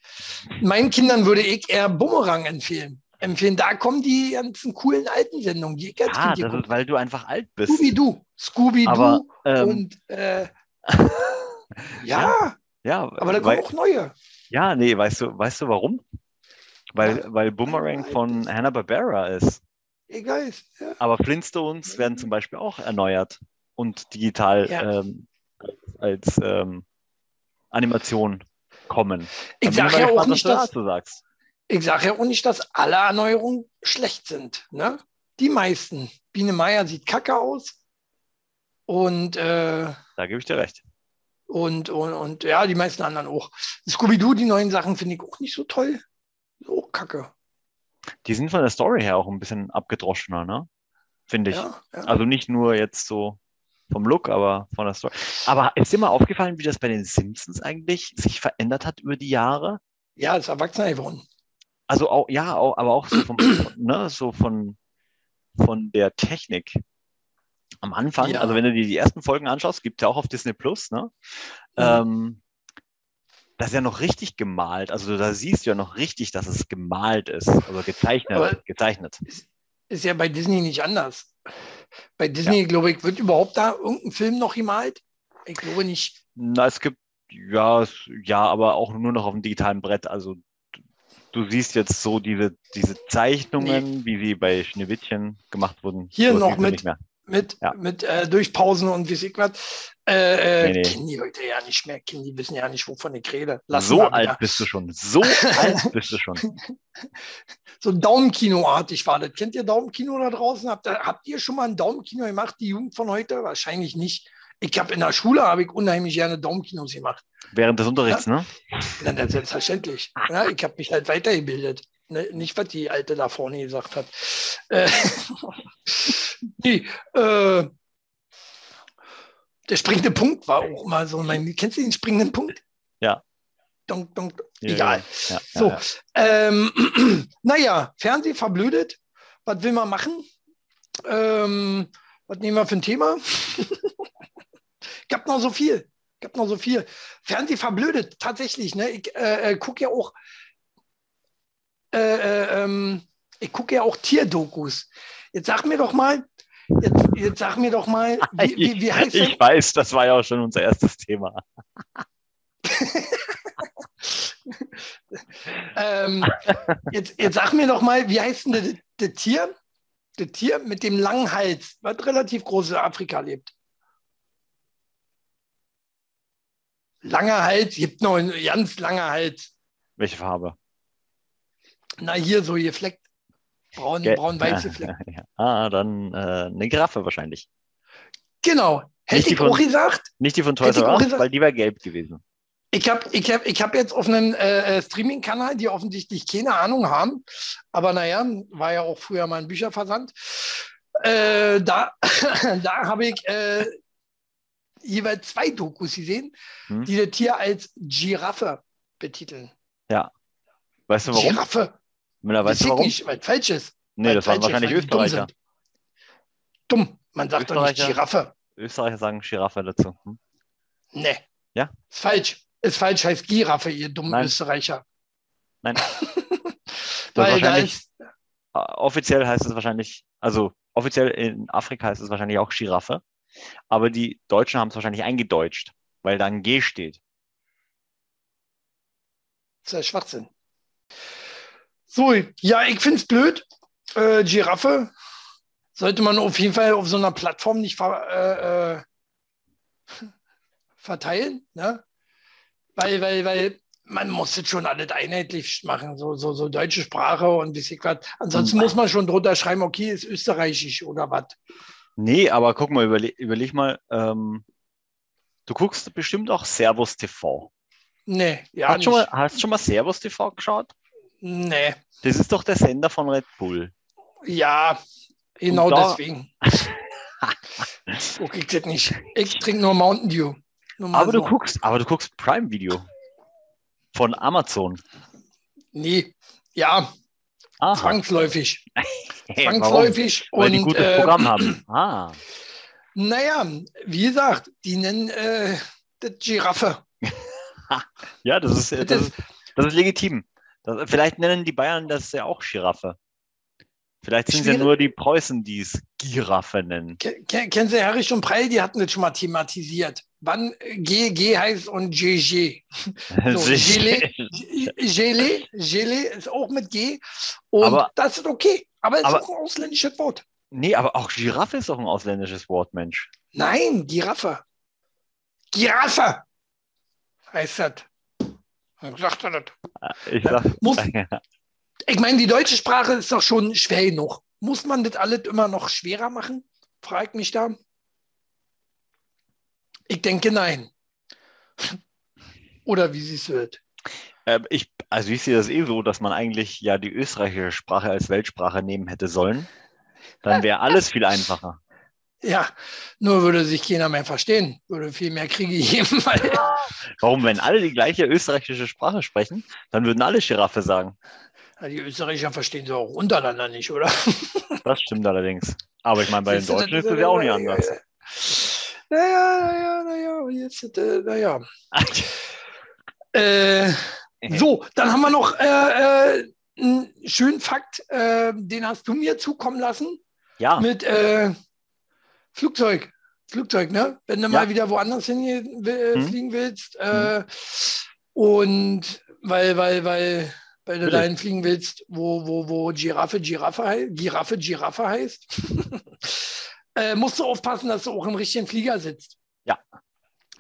Speaker 1: Meinen Kindern würde ich eher Bumerang empfehlen. Empfehlen, da kommen die ganzen coolen alten Sendungen, die ich als
Speaker 2: Ah,
Speaker 1: Kind
Speaker 2: ist, weil du einfach alt bist.
Speaker 1: Scooby-Doo, Scooby-Doo
Speaker 2: ähm,
Speaker 1: und äh, ja,
Speaker 2: Ja,
Speaker 1: aber da kommen
Speaker 2: weil,
Speaker 1: auch neue.
Speaker 2: ja, nee, weißt du, weißt du warum? Weil,
Speaker 1: Ja.
Speaker 2: weil Boomerang von Hanna-Barbera ist.
Speaker 1: Weiß. Ja.
Speaker 2: Aber Flintstones werden zum Beispiel auch erneuert und digital
Speaker 1: Ja.
Speaker 2: ähm, als ähm, Animation kommen.
Speaker 1: Ich
Speaker 2: bin
Speaker 1: sage ja auch nicht,
Speaker 2: du
Speaker 1: dass,
Speaker 2: dazu sagst.
Speaker 1: ich sage ja auch nicht, dass alle Erneuerungen schlecht sind. Ne? Die meisten. Biene Meier sieht kacke aus. Und äh,
Speaker 2: Da gebe ich dir recht.
Speaker 1: Und, und, und ja, die meisten anderen auch. Scooby-Doo, die neuen Sachen finde ich auch nicht so toll. So kacke.
Speaker 2: Die sind von der Story her auch ein bisschen abgedroschener, ne? Finde ich.
Speaker 1: Ja, ja.
Speaker 2: Also nicht nur jetzt so vom Look, aber von der Story. Aber ist dir mal aufgefallen, wie das bei den Simpsons eigentlich sich verändert hat über die Jahre?
Speaker 1: ja, ist erwachsener geworden.
Speaker 2: Also auch, ja, auch, aber auch so, vom, ne, so von, von der Technik. Am Anfang,
Speaker 1: Ja.
Speaker 2: also wenn du dir die ersten Folgen anschaust, gibt ja auch auf Disney Plus, ne?
Speaker 1: Mhm.
Speaker 2: Ähm, das ist ja noch richtig gemalt. Also da siehst du ja noch richtig, dass es gemalt ist. Also gezeichnet,
Speaker 1: Aber-
Speaker 2: gezeichnet.
Speaker 1: Ist ja bei Disney nicht anders. Bei Disney, glaube ich, wird überhaupt da irgendein Film noch gemalt? Ich glaube nicht.
Speaker 2: Na, es gibt, ja, ja, aber auch nur noch auf dem digitalen Brett. Also du, siehst jetzt so diese, diese Zeichnungen, wie sie bei Schneewittchen gemacht wurden.
Speaker 1: Hier
Speaker 2: sowas
Speaker 1: noch mit-
Speaker 2: Nicht mehr.
Speaker 1: Mit,
Speaker 2: Ja.
Speaker 1: mit äh, Durchpausen und wie ich was. Äh, äh,
Speaker 2: Nee, nee.
Speaker 1: Kennen die Leute ja nicht mehr. Kennen die wissen ja nicht, wovon ich rede. Lassen
Speaker 2: so alt
Speaker 1: wieder.
Speaker 2: bist du schon. So alt bist du schon.
Speaker 1: So Daumenkino-artig war das. Kennt ihr Daumenkino da draußen? Habt ihr, habt ihr schon mal ein Daumenkino gemacht, die Jugend von heute? Wahrscheinlich nicht. Ich habe in der Schule habe ich unheimlich gerne Daumenkinos gemacht.
Speaker 2: Während des Unterrichts, ne?
Speaker 1: Na, selbstverständlich. Ja, ich habe mich halt weitergebildet. Ne, nicht, was die Alte da vorne gesagt hat. Äh, nee, äh, der springende Punkt war auch mal so mein. Kennst du den springenden Punkt?
Speaker 2: Ja.
Speaker 1: Donk, donk,
Speaker 2: Ja,
Speaker 1: egal.
Speaker 2: Ja, ja,
Speaker 1: So,
Speaker 2: ja.
Speaker 1: ähm, naja, Fernseh verblödet. Was will man machen? Ähm, was nehmen wir für ein Thema? ich hab noch so viel. Hab noch so viel. Fernseh verblödet, tatsächlich. Ne? Ich äh, äh, gucke ja auch äh, äh, ähm, ich gucke ja auch Tierdokus. Jetzt sag mir doch mal, jetzt, jetzt sag mir doch mal, wie, wie, wie heißt
Speaker 2: ich
Speaker 1: denn,
Speaker 2: weiß, das war ja auch schon unser erstes Thema.
Speaker 1: ähm, jetzt, jetzt sag mir doch mal, wie heißt denn das, das Tier? Das Tier mit dem langen Hals, was relativ groß in Afrika lebt. Langer Hals, gibt noch einen ganz langer Hals.
Speaker 2: Welche Farbe?
Speaker 1: Na, hier so gefleckt. Braun,
Speaker 2: Gel-
Speaker 1: braun-weiß gefleckt.
Speaker 2: Ja. Ah, dann äh, eine Giraffe wahrscheinlich.
Speaker 1: Genau. Hätte ich
Speaker 2: von-
Speaker 1: auch gesagt,
Speaker 2: Nicht die von Toys R Us,
Speaker 1: gesagt.
Speaker 2: weil die wäre gelb gewesen.
Speaker 1: Ich habe ich hab, ich hab jetzt auf einem äh, äh, Streaming-Kanal, die offensichtlich keine Ahnung haben, aber naja, war ja auch früher mal ein Bücherversand. Äh, da da habe ich äh, jeweils zwei Dokus gesehen,
Speaker 2: Hm?
Speaker 1: die das Tier als Giraffe betiteln.
Speaker 2: Weißt du warum?
Speaker 1: Giraffe.
Speaker 2: Müller, weißt
Speaker 1: Weiß
Speaker 2: du warum?
Speaker 1: nicht, weil es falsch ist.
Speaker 2: Nee,
Speaker 1: Weil
Speaker 2: das waren
Speaker 1: ist,
Speaker 2: wahrscheinlich
Speaker 1: dumm
Speaker 2: Österreicher.
Speaker 1: sind. Dumm. Man sagt doch nicht. Giraffe.
Speaker 2: Österreicher sagen Giraffe dazu. Hm?
Speaker 1: Nee.
Speaker 2: Ja?
Speaker 1: Ist falsch. Ist falsch, heißt Giraffe, ihr dummen
Speaker 2: Nein.
Speaker 1: Österreicher.
Speaker 2: Nein.
Speaker 1: Weil da ist,
Speaker 2: Offiziell heißt es wahrscheinlich, also offiziell in Afrika heißt es wahrscheinlich auch Giraffe. Aber die Deutschen haben es wahrscheinlich eingedeutscht, weil da ein G steht.
Speaker 1: Das ist ja Schwachsinn. So, ja, ich finde es blöd. Äh, Giraffe sollte man auf jeden Fall auf so einer Plattform nicht ver, äh, äh, verteilen, ne? Weil, weil, weil man muss jetzt schon alles einheitlich machen, so, so, so deutsche Sprache und wie ich was. Ansonsten
Speaker 2: Mhm.
Speaker 1: muss man schon drunter schreiben, okay, ist österreichisch oder was.
Speaker 2: Nee, aber guck mal, überle überleg mal, ähm, du guckst bestimmt auch Servus TV.
Speaker 1: Nee, ja,
Speaker 2: hast,
Speaker 1: nicht.
Speaker 2: schon mal, hast du schon mal Servus TV geschaut?
Speaker 1: Nee,
Speaker 2: Das ist doch der Sender von Red Bull.
Speaker 1: ja, genau
Speaker 2: da-
Speaker 1: deswegen. Ich das nicht. Ich trinke nur Mountain Dew. Nur
Speaker 2: Aber du
Speaker 1: so.
Speaker 2: guckst, aber du guckst Prime Video von Amazon.
Speaker 1: Nee, ja,
Speaker 2: Aha.
Speaker 1: zwangsläufig.
Speaker 2: Hey, warum?
Speaker 1: Zwangsläufig.
Speaker 2: Weil die
Speaker 1: und
Speaker 2: gutes
Speaker 1: äh,
Speaker 2: Programm haben. Ah,
Speaker 1: naja, wie gesagt, die nennen äh, das Giraffe.
Speaker 2: ja, das ist,
Speaker 1: Das
Speaker 2: das ist, das ist legitim. Das, vielleicht nennen die Bayern das ja auch Giraffe. Vielleicht sind es ja nur die Preußen, die es Giraffe nennen.
Speaker 1: Ke- ke- Kennen Sie Herrich und Preil? Die hatten das schon mal thematisiert. Wann GG heißt und GG. So, Gelee, Gelee, Gelee ist auch mit G. Und
Speaker 2: Aber-
Speaker 1: das ist okay. Aber es ist
Speaker 2: aber-
Speaker 1: auch ein ausländisches Wort.
Speaker 2: nee, aber auch Giraffe ist doch ein ausländisches Wort, Mensch.
Speaker 1: Nein, Giraffe. Giraffe heißt das. Sagt er das.
Speaker 2: Ich sag,
Speaker 1: Muss, ich meine, die deutsche Sprache ist doch schon schwer genug. Muss man das alles immer noch schwerer machen? Fragt mich da. Ich denke nein. Oder wie sie es wird.
Speaker 2: äh, ich, also ich sehe das eh so, dass man eigentlich ja die österreichische Sprache als Weltsprache nehmen hätte sollen. Dann wäre alles viel einfacher.
Speaker 1: Ja, nur würde sich keiner mehr verstehen. Würde viel mehr Kriege geben.
Speaker 2: Warum, wenn alle die gleiche österreichische Sprache sprechen, dann würden alle Giraffe sagen.
Speaker 1: Die Österreicher verstehen sie auch untereinander nicht, oder?
Speaker 2: Das stimmt allerdings. Aber ich meine, bei den Deutschen ist es ja auch nicht anders.
Speaker 1: Naja, naja, naja, jetzt, äh, naja. Äh, so, dann haben wir noch äh, äh, einen schönen Fakt, den hast du mir zukommen lassen
Speaker 2: Ja,
Speaker 1: mit äh, Flugzeug. Flugzeug, ne? Wenn du
Speaker 2: Ja.
Speaker 1: mal wieder woanders hin äh,
Speaker 2: Hm.
Speaker 1: fliegen willst. Äh, Und weil, weil, weil, weil du dahin fliegen willst, wo, wo, wo Giraffe, Giraffe, Giraffe, Giraffe heißt, äh, musst du aufpassen, dass du auch im richtigen Flieger sitzt.
Speaker 2: Ja.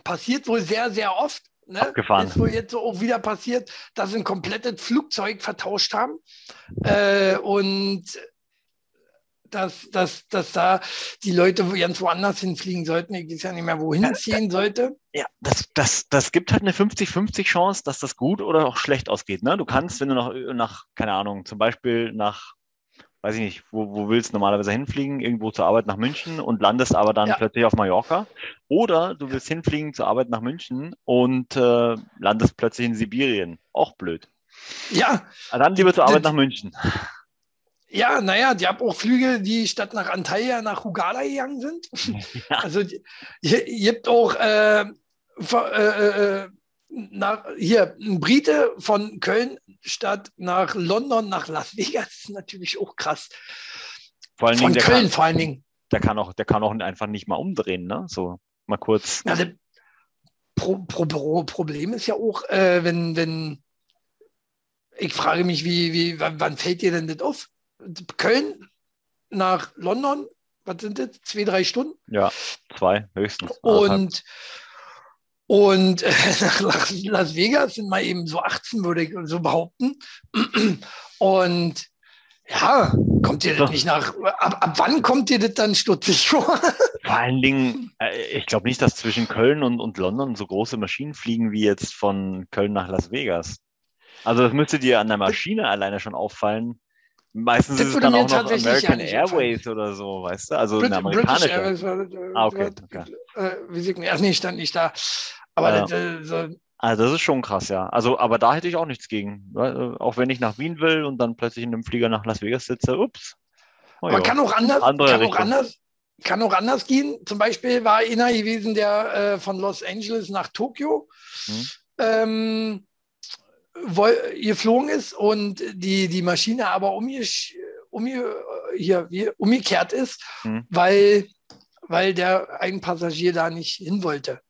Speaker 1: Passiert wohl sehr, sehr oft. Ne?
Speaker 2: Abgefahren.
Speaker 1: Ist wohl jetzt auch wieder passiert, dass sie ein komplettes Flugzeug vertauscht haben. Äh, und dass, dass, dass da die Leute ganz woanders hinfliegen sollten. Ich weiß ja nicht mehr, wohin es gehen sollte.
Speaker 2: ja das, das, das gibt halt eine 50-50 Chance, dass das gut oder auch schlecht ausgeht. Ne? Du kannst, wenn du nach, nach, keine Ahnung, zum Beispiel nach weiß ich nicht, wo, wo willst du normalerweise hinfliegen? Irgendwo zur Arbeit nach München und landest aber dann
Speaker 1: Ja.
Speaker 2: plötzlich auf Mallorca. Oder du willst hinfliegen zur Arbeit nach München und äh, landest plötzlich in Sibirien. Auch blöd.
Speaker 1: Ja,
Speaker 2: Ah, Dann lieber zur Arbeit nach München.
Speaker 1: Ja, naja, die haben auch Flüge, die statt nach Antalya nach Hugada gegangen sind.
Speaker 2: Ja.
Speaker 1: Also ihr, ihr habt auch äh, ver- äh, äh, nach, hier ein Brite von Köln statt nach London nach Las Vegas. Das ist natürlich auch krass.
Speaker 2: Vor allen
Speaker 1: Von
Speaker 2: Dingen, der
Speaker 1: Köln
Speaker 2: kann,
Speaker 1: vor allen Dingen.
Speaker 2: der, kann auch, der kann auch einfach nicht mal umdrehen, ne? So mal kurz.
Speaker 1: Das Pro, Pro, Pro, Problem ist ja auch, äh, wenn, wenn ich frage mich, wie, wie, wann, wann fällt dir denn das auf? Köln nach London, was sind das? Zwei, drei Stunden?
Speaker 2: Ja, zwei höchstens.
Speaker 1: Und, und äh, nach Las- Vegas sind mal eben so 18, würde ich so behaupten. Und ja, kommt dir das nicht nach, ab, ab wann kommt dir das dann stutzig vor?
Speaker 2: Vor allen Dingen, äh, ich glaube nicht, dass zwischen Köln und, und London so große Maschinen fliegen wie jetzt von Köln nach Las Vegas. Also das müsste dir an der Maschine alleine schon auffallen. Meistens
Speaker 1: Das
Speaker 2: ist es dann auch noch
Speaker 1: tatsächlich ja
Speaker 2: American Airways oder so, weißt du? Also eine
Speaker 1: Brit- British
Speaker 2: amerikanische.
Speaker 1: Airways war, das, äh,
Speaker 2: Ah, okay,
Speaker 1: war,
Speaker 2: okay.
Speaker 1: Äh, man, nee, stand nicht da. Aber
Speaker 2: Ja.
Speaker 1: das, äh, so,
Speaker 2: Also das ist schon krass, ja. Also, aber da hätte ich auch nichts gegen. Äh, Auch wenn ich nach Wien will und dann plötzlich in einem Flieger nach Las Vegas sitze, ups. Oh, ja.
Speaker 1: kann auch anders,
Speaker 2: Andere
Speaker 1: kann auch
Speaker 2: Richtung.
Speaker 1: anders, kann auch anders gehen. Zum Beispiel war einer gewesen, der äh, von Los Angeles nach Tokio
Speaker 2: Hm.
Speaker 1: ähm, geflogen ist und die, die Maschine aber umge, umge, hier, umgekehrt ist,
Speaker 2: Hm.
Speaker 1: weil, weil der ein Passagier da nicht hin wollte.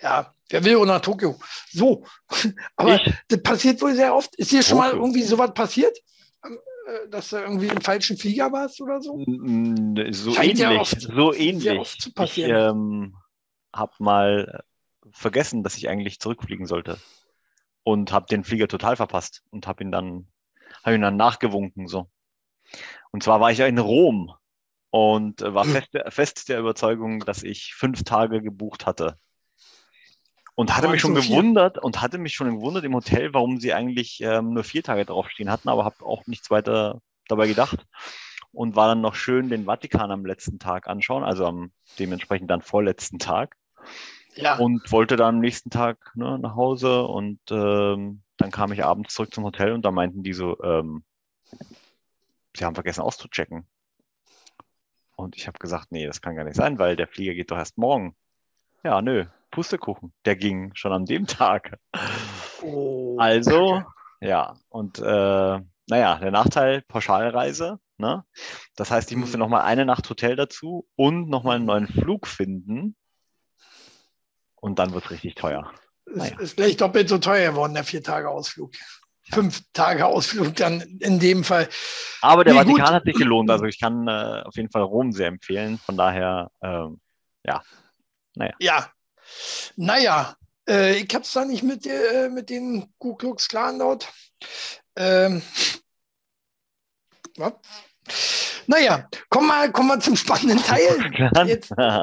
Speaker 1: Ja, wer will auch nach Tokio? So, aber
Speaker 2: Ich?
Speaker 1: das passiert wohl sehr oft. Ist dir schon mal irgendwie sowas passiert? Äh, Dass du irgendwie im falschen Flieger warst oder so?
Speaker 2: Mm, So
Speaker 1: Scheint ja
Speaker 2: ähnlich,
Speaker 1: oft-
Speaker 2: so ähnlich.
Speaker 1: oft zu
Speaker 2: Ich ähm, habe mal vergessen, dass ich eigentlich zurückfliegen sollte und habe den Flieger total verpasst und habe ihn dann habe ihn dann nachgewunken so. Und zwar war ich ja in Rom und äh, war fest, fest der Überzeugung, dass ich fünf Tage gebucht hatte. Und hatte mich schon gewundert und hatte mich schon gewundert im Hotel, warum sie eigentlich ähm, nur vier Tage draufstehen hatten, aber habe auch nichts weiter dabei gedacht und war dann noch schön den Vatikan am letzten Tag anschauen, also am dementsprechend dann vorletzten Tag
Speaker 1: Ja,
Speaker 2: und wollte dann am nächsten Tag ne, nach Hause und ähm, dann kam ich abends zurück zum Hotel und da meinten die so, ähm, sie haben vergessen auszuchecken. Und ich habe gesagt, nee, das kann gar nicht sein, weil der Flieger geht doch erst morgen. Ja, nö, Pustekuchen, der ging schon an dem Tag.
Speaker 1: Oh,
Speaker 2: Also, ja, und äh, naja, der Nachteil, Pauschalreise, ne? Das heißt, ich musste
Speaker 1: Mhm.
Speaker 2: nochmal eine Nacht Hotel dazu und nochmal einen neuen Flug finden. Und dann wird es richtig teuer. naja.
Speaker 1: ist gleich doppelt so teuer geworden, der vier Tage Ausflug. Fünf Tage Ausflug dann in dem Fall.
Speaker 2: Aber der
Speaker 1: Nee, gut.
Speaker 2: Vatikan hat sich gelohnt. Also ich kann äh, auf jeden Fall Rom sehr empfehlen. Von daher, ähm,
Speaker 1: Ja, naja, äh, ich hab's da nicht mit, äh, mit den Ku Klux Klan dort. Ähm, ja. Naja, komm mal, komm mal zum spannenden Teil. Jetzt- Na,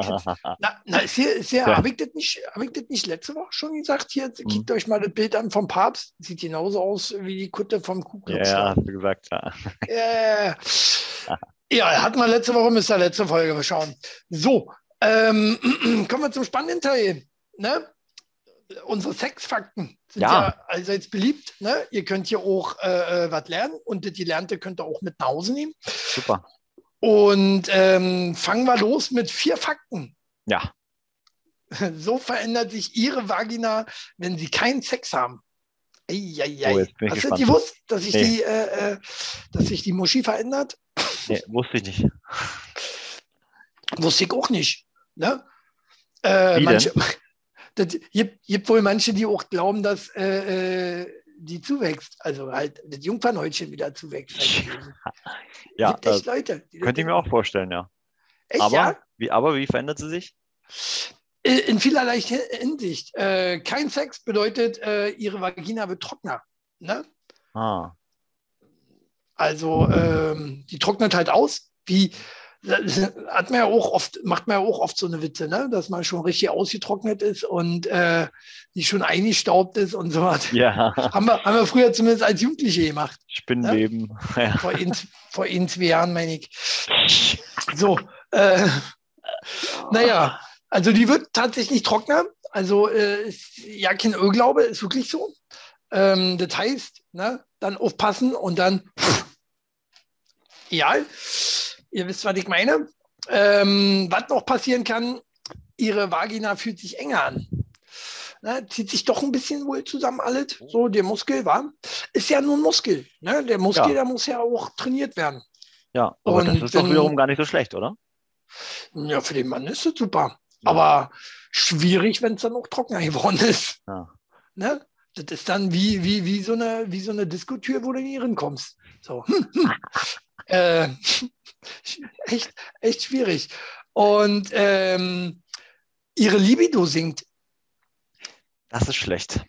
Speaker 1: na ist hier, ist hier,
Speaker 2: Ja.
Speaker 1: habe ich, das nicht, hab ich das nicht letzte Woche schon gesagt? Hier,
Speaker 2: Mhm.
Speaker 1: kickt euch mal das Bild an vom Papst. Sieht genauso aus wie die Kutte vom Ku
Speaker 2: ja, hast du gesagt, ja.
Speaker 1: Äh, ja, hatten wir letzte Woche, müsst ihr letzte Folge mal schauen. So, ähm, kommen wir zum spannenden Teil. Ne? Unsere Sexfakten sind ja.
Speaker 2: Ja.
Speaker 1: allseits beliebt. Ne? Ihr könnt hier auch äh, äh, was lernen und das Gelernte könnt ihr auch mit nach Hause nehmen.
Speaker 2: Super.
Speaker 1: Und ähm, fangen wir los mit vier Fakten.
Speaker 2: Ja,
Speaker 1: So verändert sich Ihre Vagina, wenn Sie keinen Sex haben. Eieiei.
Speaker 2: Oh, jetzt bin ich
Speaker 1: Hast du
Speaker 2: gespannt.
Speaker 1: gewusst, dass sich,
Speaker 2: Nee.
Speaker 1: die, äh, äh, dass sich die Muschi verändert?
Speaker 2: nee, wusste ich nicht.
Speaker 1: Wusste ich auch nicht. Ne? Äh, manche, das gibt, gibt wohl manche, die auch glauben, dass äh, äh, die zuwächst. Also halt das Jungfernhäutchen wieder zuwächst.
Speaker 2: Ja,
Speaker 1: gibt echt Leute.
Speaker 2: könnte ich mir auch vorstellen, ja.
Speaker 1: Echt,
Speaker 2: aber,
Speaker 1: ja?
Speaker 2: wie, aber wie verändert sie sich?
Speaker 1: In vielerlei Hinsicht. Äh, kein Sex bedeutet, äh, ihre Vagina wird trockener. Ne?
Speaker 2: Ah,
Speaker 1: Also ähm, die trocknet halt aus, wie hat man ja auch oft, macht man ja auch oft so eine Witze, ne? dass man schon richtig ausgetrocknet ist und äh, die schon eingestaubt ist und so was.
Speaker 2: Ja.
Speaker 1: Haben wir, haben wir früher zumindest als Jugendliche gemacht.
Speaker 2: Spinnenleben.
Speaker 1: Ne? Ja. Vor, in, vor in zwei Jahren, meine ich. So, äh, naja, also die wird tatsächlich trockener. Also äh, ja kein Irrglaube, ist wirklich so. Ähm, das heißt, ne, dann aufpassen und dann, ja, ihr wisst, was ich meine. Ähm, was noch passieren kann, ihre Vagina fühlt sich enger an. Ne, zieht sich doch ein bisschen wohl zusammen alles. So, der Muskel, war Ist ja nur ein Muskel. Ne? Der Muskel, ja. der muss ja auch trainiert werden.
Speaker 2: Ja, aber und das ist doch wiederum gar nicht so schlecht, oder?
Speaker 1: Ja, für den Mann ist es super. Ja. Aber schwierig, wenn es dann auch trockener geworden ist. Ja. Ne? Das ist dann wie, wie, wie so eine, wie so eine Diskotür, wo du nie reinkommst. So. äh, echt, echt schwierig. Und ähm, ihre Libido sinkt.
Speaker 2: Das ist schlecht.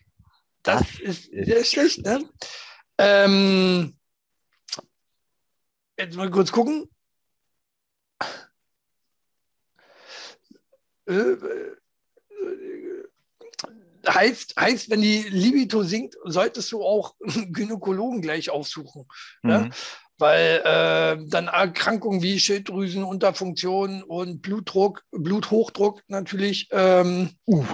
Speaker 1: Das, das ist sehr schlecht, ne? Ähm, jetzt mal kurz gucken. Äh, äh, heißt, heißt, wenn die Libido sinkt, solltest du auch einen Gynäkologen gleich aufsuchen. Ne? Mhm. Ne? Weil äh, dann Erkrankungen wie Schilddrüsenunterfunktion und Blutdruck, Bluthochdruck natürlich, ähm, uh,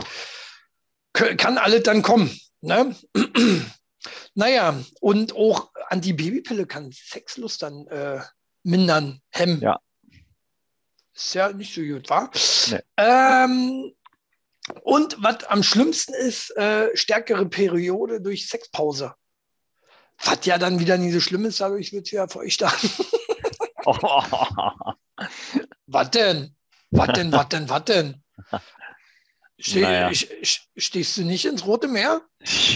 Speaker 1: kann alles dann kommen. Ne? naja, und auch Antibabypille kann Sexlust dann äh, mindern, hemmen.
Speaker 2: Ja.
Speaker 1: Ist ja nicht so gut, wa? Nee. Ähm, und was am schlimmsten ist, äh, stärkere Periode durch Sexpause. Was ja dann wieder nicht so schlimm ist, ich, wird ja für euch da. Was denn? Was denn, was denn, was denn? Ste naja. Stehst du nicht ins Rote Meer?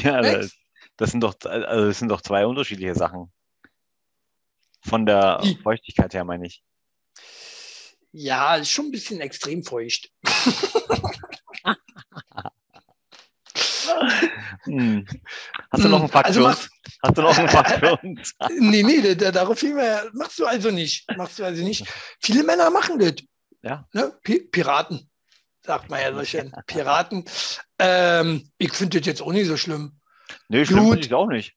Speaker 2: Ja, das, das, sind doch, also das sind doch zwei unterschiedliche Sachen. Von der Die. Feuchtigkeit her, meine ich.
Speaker 1: Ja, ist schon ein bisschen extrem feucht.
Speaker 2: Hast du noch einen Fakt also für uns? Hast du noch einen Fakt für uns?
Speaker 1: nee, nee, darauf mehr machst du also nicht. Machst du also nicht. Viele Männer machen das.
Speaker 2: Ja.
Speaker 1: Ne? Piraten, sagt man ja so schön. Piraten. Ähm, ich finde das jetzt auch nicht so schlimm.
Speaker 2: Nee, schlimm finde ich auch nicht.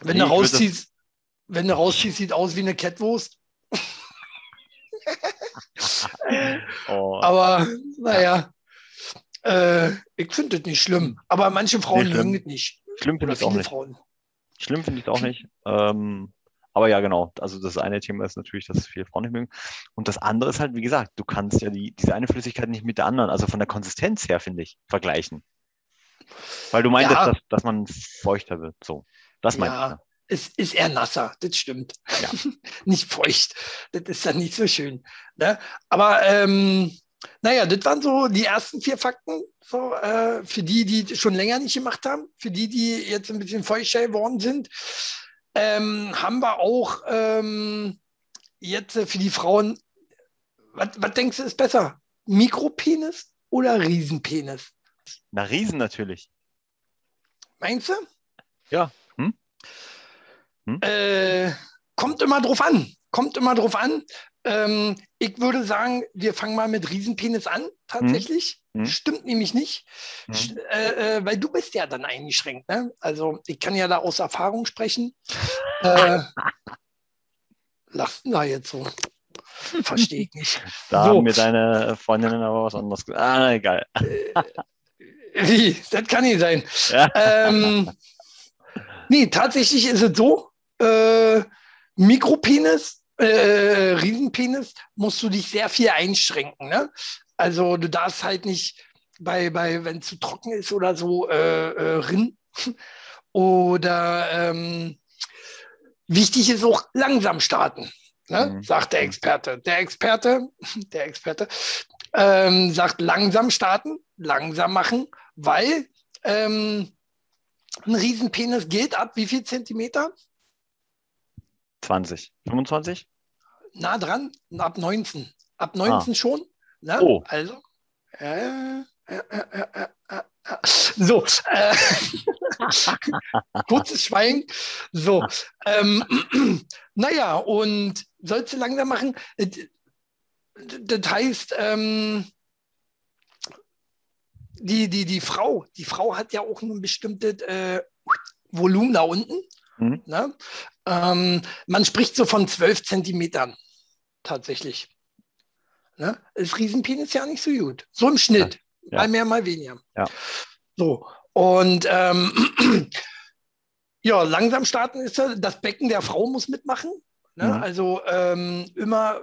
Speaker 1: Wenn nee, du rausziehst, wenn du rausziehst, sieht aus wie eine Kettwurst. oh. Aber naja, äh, ich finde das nicht schlimm. Aber manche Frauen mögen das nicht.
Speaker 2: Schlimm finde ich auch nicht. Frauen. Schlimm finde ich es auch nicht. Ähm, aber ja, genau. Also das eine Thema ist natürlich, dass viele Frauen nicht mögen. Und das andere ist halt, wie gesagt, du kannst ja die, diese eine Flüssigkeit nicht mit der anderen, also von der Konsistenz her, finde ich, vergleichen. Weil du meintest, ja. dass, dass man feuchter wird. So. Das meinst ja.
Speaker 1: du. Es ist eher nasser, das stimmt. Ja. nicht feucht. Das ist dann nicht so schön. Ne? Aber ähm, naja, das waren so die ersten vier Fakten. So, äh, für die, die schon länger nicht gemacht haben, für die, die jetzt ein bisschen feuchter geworden sind, ähm, haben wir auch ähm, jetzt äh, für die Frauen, was, was denkst du ist besser? Mikropenis oder Riesenpenis?
Speaker 2: Na, Riesen natürlich.
Speaker 1: Meinst du?
Speaker 2: Ja.
Speaker 1: Hm? Hm? Äh, kommt immer drauf an. Kommt immer drauf an. Ähm, ich würde sagen, wir fangen mal mit Riesenpenis an, tatsächlich. Hm. Stimmt nämlich nicht, hm. äh, äh, weil du bist ja dann eingeschränkt. Ne? Also ich kann ja da aus Erfahrung sprechen. äh, lachst da jetzt so? Verstehe ich nicht.
Speaker 2: Da so. haben mir deine Freundinnen aber was anderes gesagt. Ah, egal.
Speaker 1: Äh, wie? Das kann nicht sein. Ja. Ähm, nee, tatsächlich ist es so, äh, Mikropenis äh, Riesenpenis, musst du dich sehr viel einschränken. Ne? Also du darfst halt nicht bei, bei wenn es zu trocken ist oder so, äh, äh, rinnen. Oder ähm, wichtig ist auch langsam starten, ne? Mhm. sagt der Experte. Der Experte, der Experte ähm, sagt langsam starten, langsam machen, weil ähm, ein Riesenpenis geht ab wie viel Zentimeter?
Speaker 2: 20, 25?
Speaker 1: Nah dran, ab 19. Ab 19 ah. schon. Ne? Oh. Also. Äh, äh, äh, so, äh, kurzes Schweigen. So, ähm, naja, und sollst du langsam machen? das heißt, ähm, die, die, die Frau, die Frau hat ja auch ein bestimmtes äh, Volumen da unten. Mhm. Ne? Ähm, man spricht so von 12 Zentimetern tatsächlich. Ne? Ist Riesenpenis ja nicht so gut. So im Schnitt. Ja. Mal mehr, mal weniger.
Speaker 2: Ja.
Speaker 1: So. Und ähm, ja, langsam starten ist das Becken der Frau muss mitmachen. Ne? Mhm. Also ähm, immer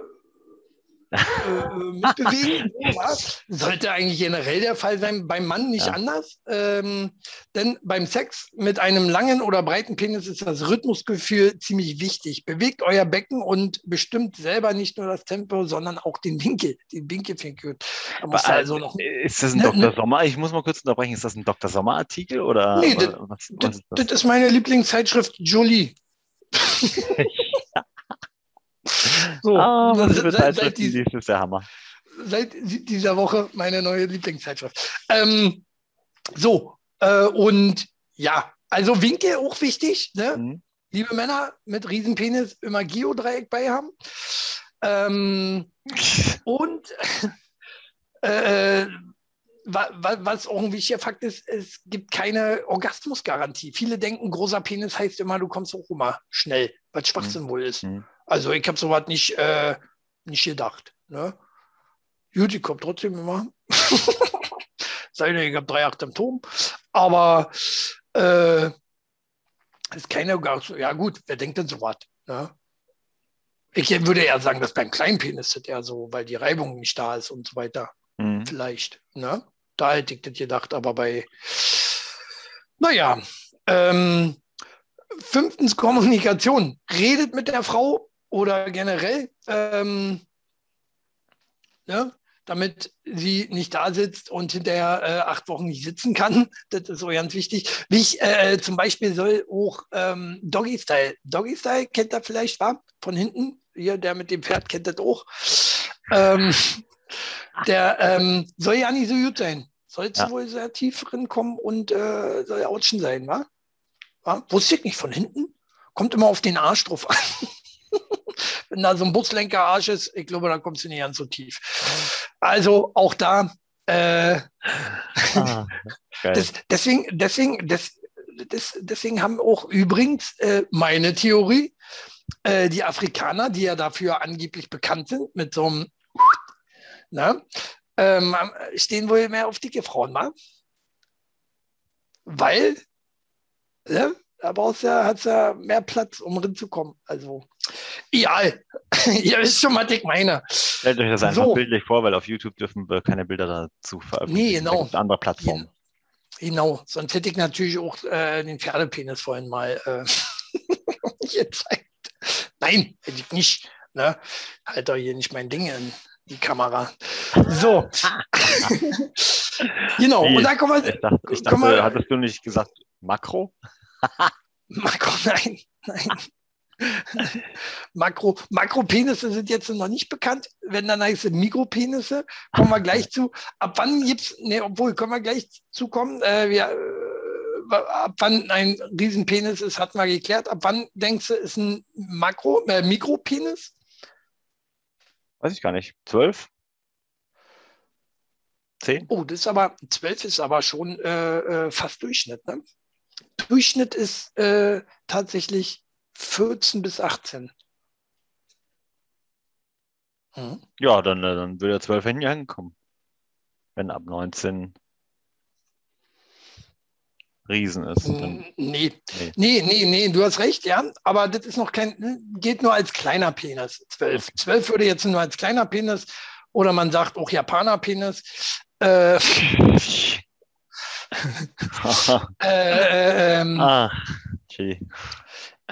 Speaker 1: mitbewegen. ja. Sollte eigentlich generell der Fall sein, beim Mann nicht ja. anders. Ähm, denn beim Sex mit einem langen oder breiten Penis ist das Rhythmusgefühl ziemlich wichtig. Bewegt euer Becken und bestimmt selber nicht nur das Tempo, sondern auch den Winkel. Den Winkel findet
Speaker 2: also noch, Ist das ein ne, Dr. Ne? Sommer? Ich muss mal kurz unterbrechen. Ist das ein Dr. Sommer-Artikel? Oder,
Speaker 1: nee, das? das ist meine Lieblingszeitschrift Jolie.
Speaker 2: So, ah, was für seit, seit die, das ist der Hammer.
Speaker 1: Seit dieser Woche meine neue Lieblingszeitschrift. Ähm, so, äh, und ja, also Winkel auch wichtig. Ne? Mhm. Liebe Männer mit Riesenpenis immer Geodreieck bei haben. Ähm, und äh, was auch ein wichtiger Fakt ist, es gibt keine Orgasmusgarantie. Viele denken, großer Penis heißt immer, du kommst auch immer schnell, was Schwachsinn mhm. wohl ist. Mhm. Also ich habe sowas nicht, äh, nicht gedacht. Ne? Gut, ich komme trotzdem immer. Sei denn, ich habe drei Acht am Turm. Aber äh, ist keine, ja gut, wer denkt denn sowas? Ne? Ich würde eher sagen, dass beim kleinen Penis das eher so, weil die Reibung nicht da ist und so weiter. Mhm. Vielleicht. Ne? Da hätte ich das gedacht, aber bei, naja, ähm, fünftens Kommunikation. Redet mit der Frau oder generell, ähm, ne, damit sie nicht da sitzt und hinterher äh, acht Wochen nicht sitzen kann. Das ist so ganz wichtig. Wie ich, äh, zum Beispiel soll auch ähm, Doggy Style. Doggy Style kennt er vielleicht, war von hinten. Hier, der mit dem Pferd kennt das auch. Ähm, der ähm, soll ja nicht so gut sein. Soll ja. wohl sehr tief drin kommen und äh, soll ja Autschen sein, wa? wa? Wusste ich nicht von hinten? Kommt immer auf den Arsch drauf an. Wenn da so ein Buslenker-Arsch ist, ich glaube, dann kommst du nicht ganz so tief. Also auch da. Äh, ah, das, deswegen, deswegen, das, das, deswegen haben auch übrigens äh, meine Theorie, äh, die Afrikaner, die ja dafür angeblich bekannt sind, mit so einem, na, ähm, stehen wohl mehr auf dicke Frauen, mal. Weil, ne, da brauchst ja, hast ja mehr Platz, um reinzukommen. Also, egal. Ihr wisst schon, was ich meine.
Speaker 2: Stellt euch das einfach so. bildlich vor, weil auf YouTube dürfen wir keine Bilder dazu veröffentlichen.
Speaker 1: Nee, genau.
Speaker 2: Da andere Plattformen.
Speaker 1: Genau, sonst hätte ich natürlich auch äh, den Pferdepenis vorhin mal äh, gezeigt. Nein, hätte ich nicht. Ne? Halt doch hier nicht mein Ding in die Kamera. So. genau,
Speaker 2: nee, und dann kommen wir. Ich dachte, ich dachte hattest du nicht gesagt Makro?
Speaker 1: Makro, nein, nein. Makro, Makropenisse sind jetzt noch nicht bekannt. Wenn dann heißt es Mikropenisse, kommen wir gleich zu. Ab wann gibt es, ne, obwohl, können wir gleich zukommen. Äh, wir, äh, ab wann ein Riesenpenis ist, hatten wir geklärt. Ab wann denkst du, ist ein Makro, äh, Mikropenis?
Speaker 2: Weiß ich gar nicht. Zwölf? Zehn?
Speaker 1: Oh, das ist aber, zwölf ist aber schon äh, äh fast Durchschnitt, ne? Durchschnitt ist äh, tatsächlich 14 bis 18.
Speaker 2: Hm? Ja, dann, äh, dann würde er 12 Hände hinkommen. Wenn ab 19 Riesen ist. Dann,
Speaker 1: nee. nee. Nee, nee, nee, du hast recht, ja. Aber das ist noch kein, geht nur als kleiner Penis. 12. 12 würde jetzt nur als kleiner Penis oder man sagt auch Japaner-Penis. Äh,
Speaker 2: äh, ähm, ah, okay.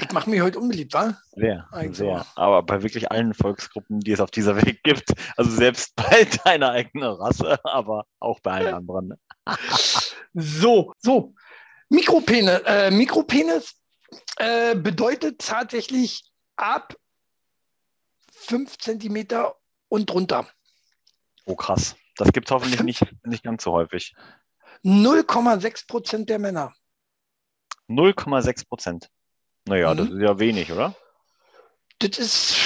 Speaker 1: Ich mache mich heute unbeliebt, wa?
Speaker 2: Sehr, also. sehr. Aber bei wirklich allen Volksgruppen, die es auf dieser Welt gibt. Also selbst bei deiner eigenen Rasse, aber auch bei allen anderen.
Speaker 1: so, so. Mikropenis, äh, Mikropenis äh, bedeutet tatsächlich ab 5 cm und drunter.
Speaker 2: Oh krass. Das gibt es hoffentlich nicht, nicht ganz so häufig.
Speaker 1: 0,6 Prozent der Männer.
Speaker 2: 0,6 Prozent. Naja, mhm. das ist ja wenig, oder?
Speaker 1: Das ist,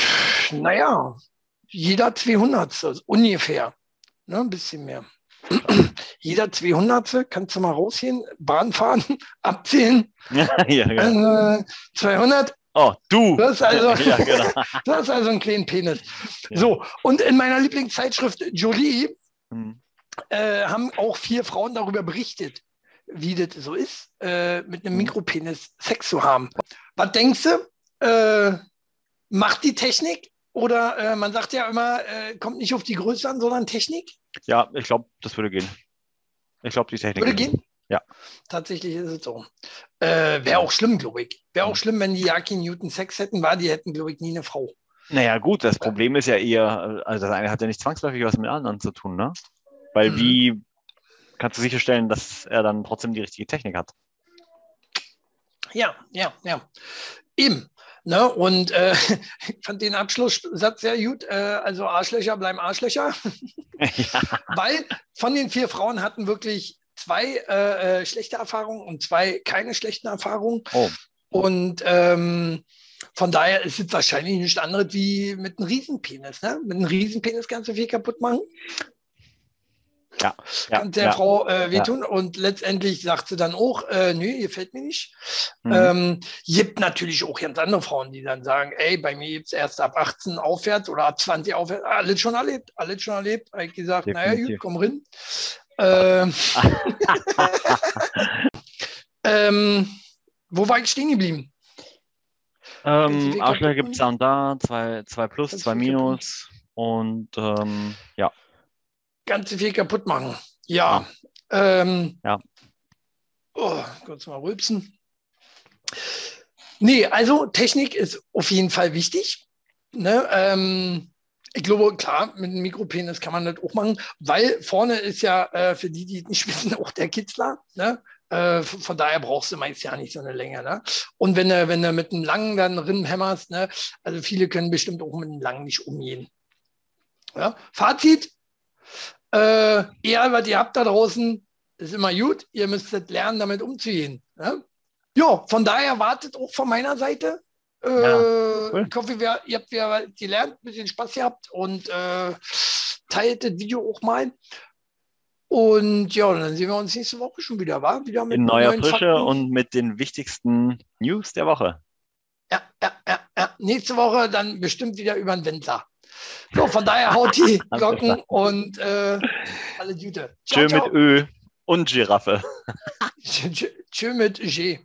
Speaker 1: naja, jeder 200. ungefähr. Ne, ein bisschen mehr. jeder 200. kannst du mal rausgehen, Bahn fahren, abzählen.
Speaker 2: ja, genau.
Speaker 1: Äh, 200.
Speaker 2: Oh, du.
Speaker 1: Du hast also,
Speaker 2: Ja, genau.
Speaker 1: du hast also einen kleinen Penis.
Speaker 2: Ja.
Speaker 1: So, und in meiner Lieblingszeitschrift Jolie
Speaker 2: Hm.
Speaker 1: Äh, haben auch vier Frauen darüber berichtet, wie das so ist, äh, mit einem
Speaker 2: Mhm.
Speaker 1: Mikropenis Sex zu haben. Was denkst du? Äh, macht die Technik? Oder äh, man sagt ja immer, äh, kommt nicht auf die Größe an, sondern Technik?
Speaker 2: Ja, ich glaube, das würde gehen. Ich glaube, die Technik
Speaker 1: Würde gehen?
Speaker 2: Ja.
Speaker 1: Tatsächlich ist es so. Äh, Wäre auch schlimm, glaube ich. Wäre auch
Speaker 2: Mhm.
Speaker 1: schlimm, wenn die Jaki Newton Sex hätten, war, die hätten, glaube ich, nie eine Frau.
Speaker 2: Naja, gut, das Problem ist ja eher, also das eine hat ja nicht zwangsläufig was mit anderen zu tun, ne? Weil
Speaker 1: Mhm.
Speaker 2: wie kannst du sicherstellen, dass er dann trotzdem die richtige Technik hat?
Speaker 1: Ja, ja, ja. Eben. Ne? Und äh, ich fand den Abschlusssatz sehr gut. Äh, also Arschlöcher bleiben Arschlöcher.
Speaker 2: ja.
Speaker 1: Weil von den vier Frauen hatten wirklich zwei äh, äh, schlechte Erfahrungen und zwei keine schlechten Erfahrungen.
Speaker 2: Oh.
Speaker 1: Und ähm, von daher ist es wahrscheinlich nichts anderes wie mit einem Riesenpenis. Ne? Mit einem Riesenpenis kannst du viel kaputt machen.
Speaker 2: Ja, ja,
Speaker 1: Kann der
Speaker 2: ja.
Speaker 1: Frau äh, wehtun. Und letztendlich sagt sie dann auch, äh, nö, gefällt mir nicht.
Speaker 2: Mhm.
Speaker 1: Ähm, gibt natürlich auch ganz andere Frauen, die dann sagen, ey, bei mir gibt es erst ab 18 aufwärts oder ab 20 aufwärts. Alles schon erlebt, alles schon erlebt. Hab ich gesagt, naja, gut,
Speaker 2: Definitiv.
Speaker 1: komm rein. Ähm, ähm, wo war ich stehen geblieben?
Speaker 2: ähm,
Speaker 1: kaputt
Speaker 2: gibt es da und da, zwei, zwei plus,
Speaker 1: Ganz
Speaker 2: zwei
Speaker 1: viel kaputt.
Speaker 2: minus und ähm, ja.
Speaker 1: Ganz viel kaputt machen. Ja. Ähm,
Speaker 2: Ja.
Speaker 1: Oh, kurz mal rülpsen. Nee, also Technik ist auf jeden Fall wichtig. Ne? Ähm, ich glaube, klar, mit einem Mikropenis kann man das auch machen, weil vorne ist ja äh, für die, die es nicht wissen, auch der Kitzler. Ne? Äh, von daher brauchst du meist ja nicht so eine Länge. Ne? Und wenn du, wenn du mit einem langen dann Rinnen hämmerst, ne? also viele können bestimmt auch mit einem langen nicht umgehen. Ja? Fazit, äh, egal was ihr habt da draußen, ist immer gut. Ihr müsstet lernen, damit umzugehen. Ne? Ja, von daher wartet auch von meiner Seite. Äh,
Speaker 2: cool.
Speaker 1: Ich hoffe, wir, ihr habt wieder gelernt, ein bisschen Spaß gehabt und äh, teilt das Video auch mal. Und ja, dann sehen wir uns nächste Woche schon wieder, wa? Wieder mit
Speaker 2: In neuer Frische
Speaker 1: Fakten.
Speaker 2: und mit den wichtigsten News der Woche.
Speaker 1: Ja, ja, ja, ja. Nächste Woche dann bestimmt wieder über den Wendler. So, von daher haut die Glocken und äh, alle Gute.
Speaker 2: Tschö
Speaker 1: Ciao,
Speaker 2: mit Ö und Giraffe.
Speaker 1: Tschö mit G.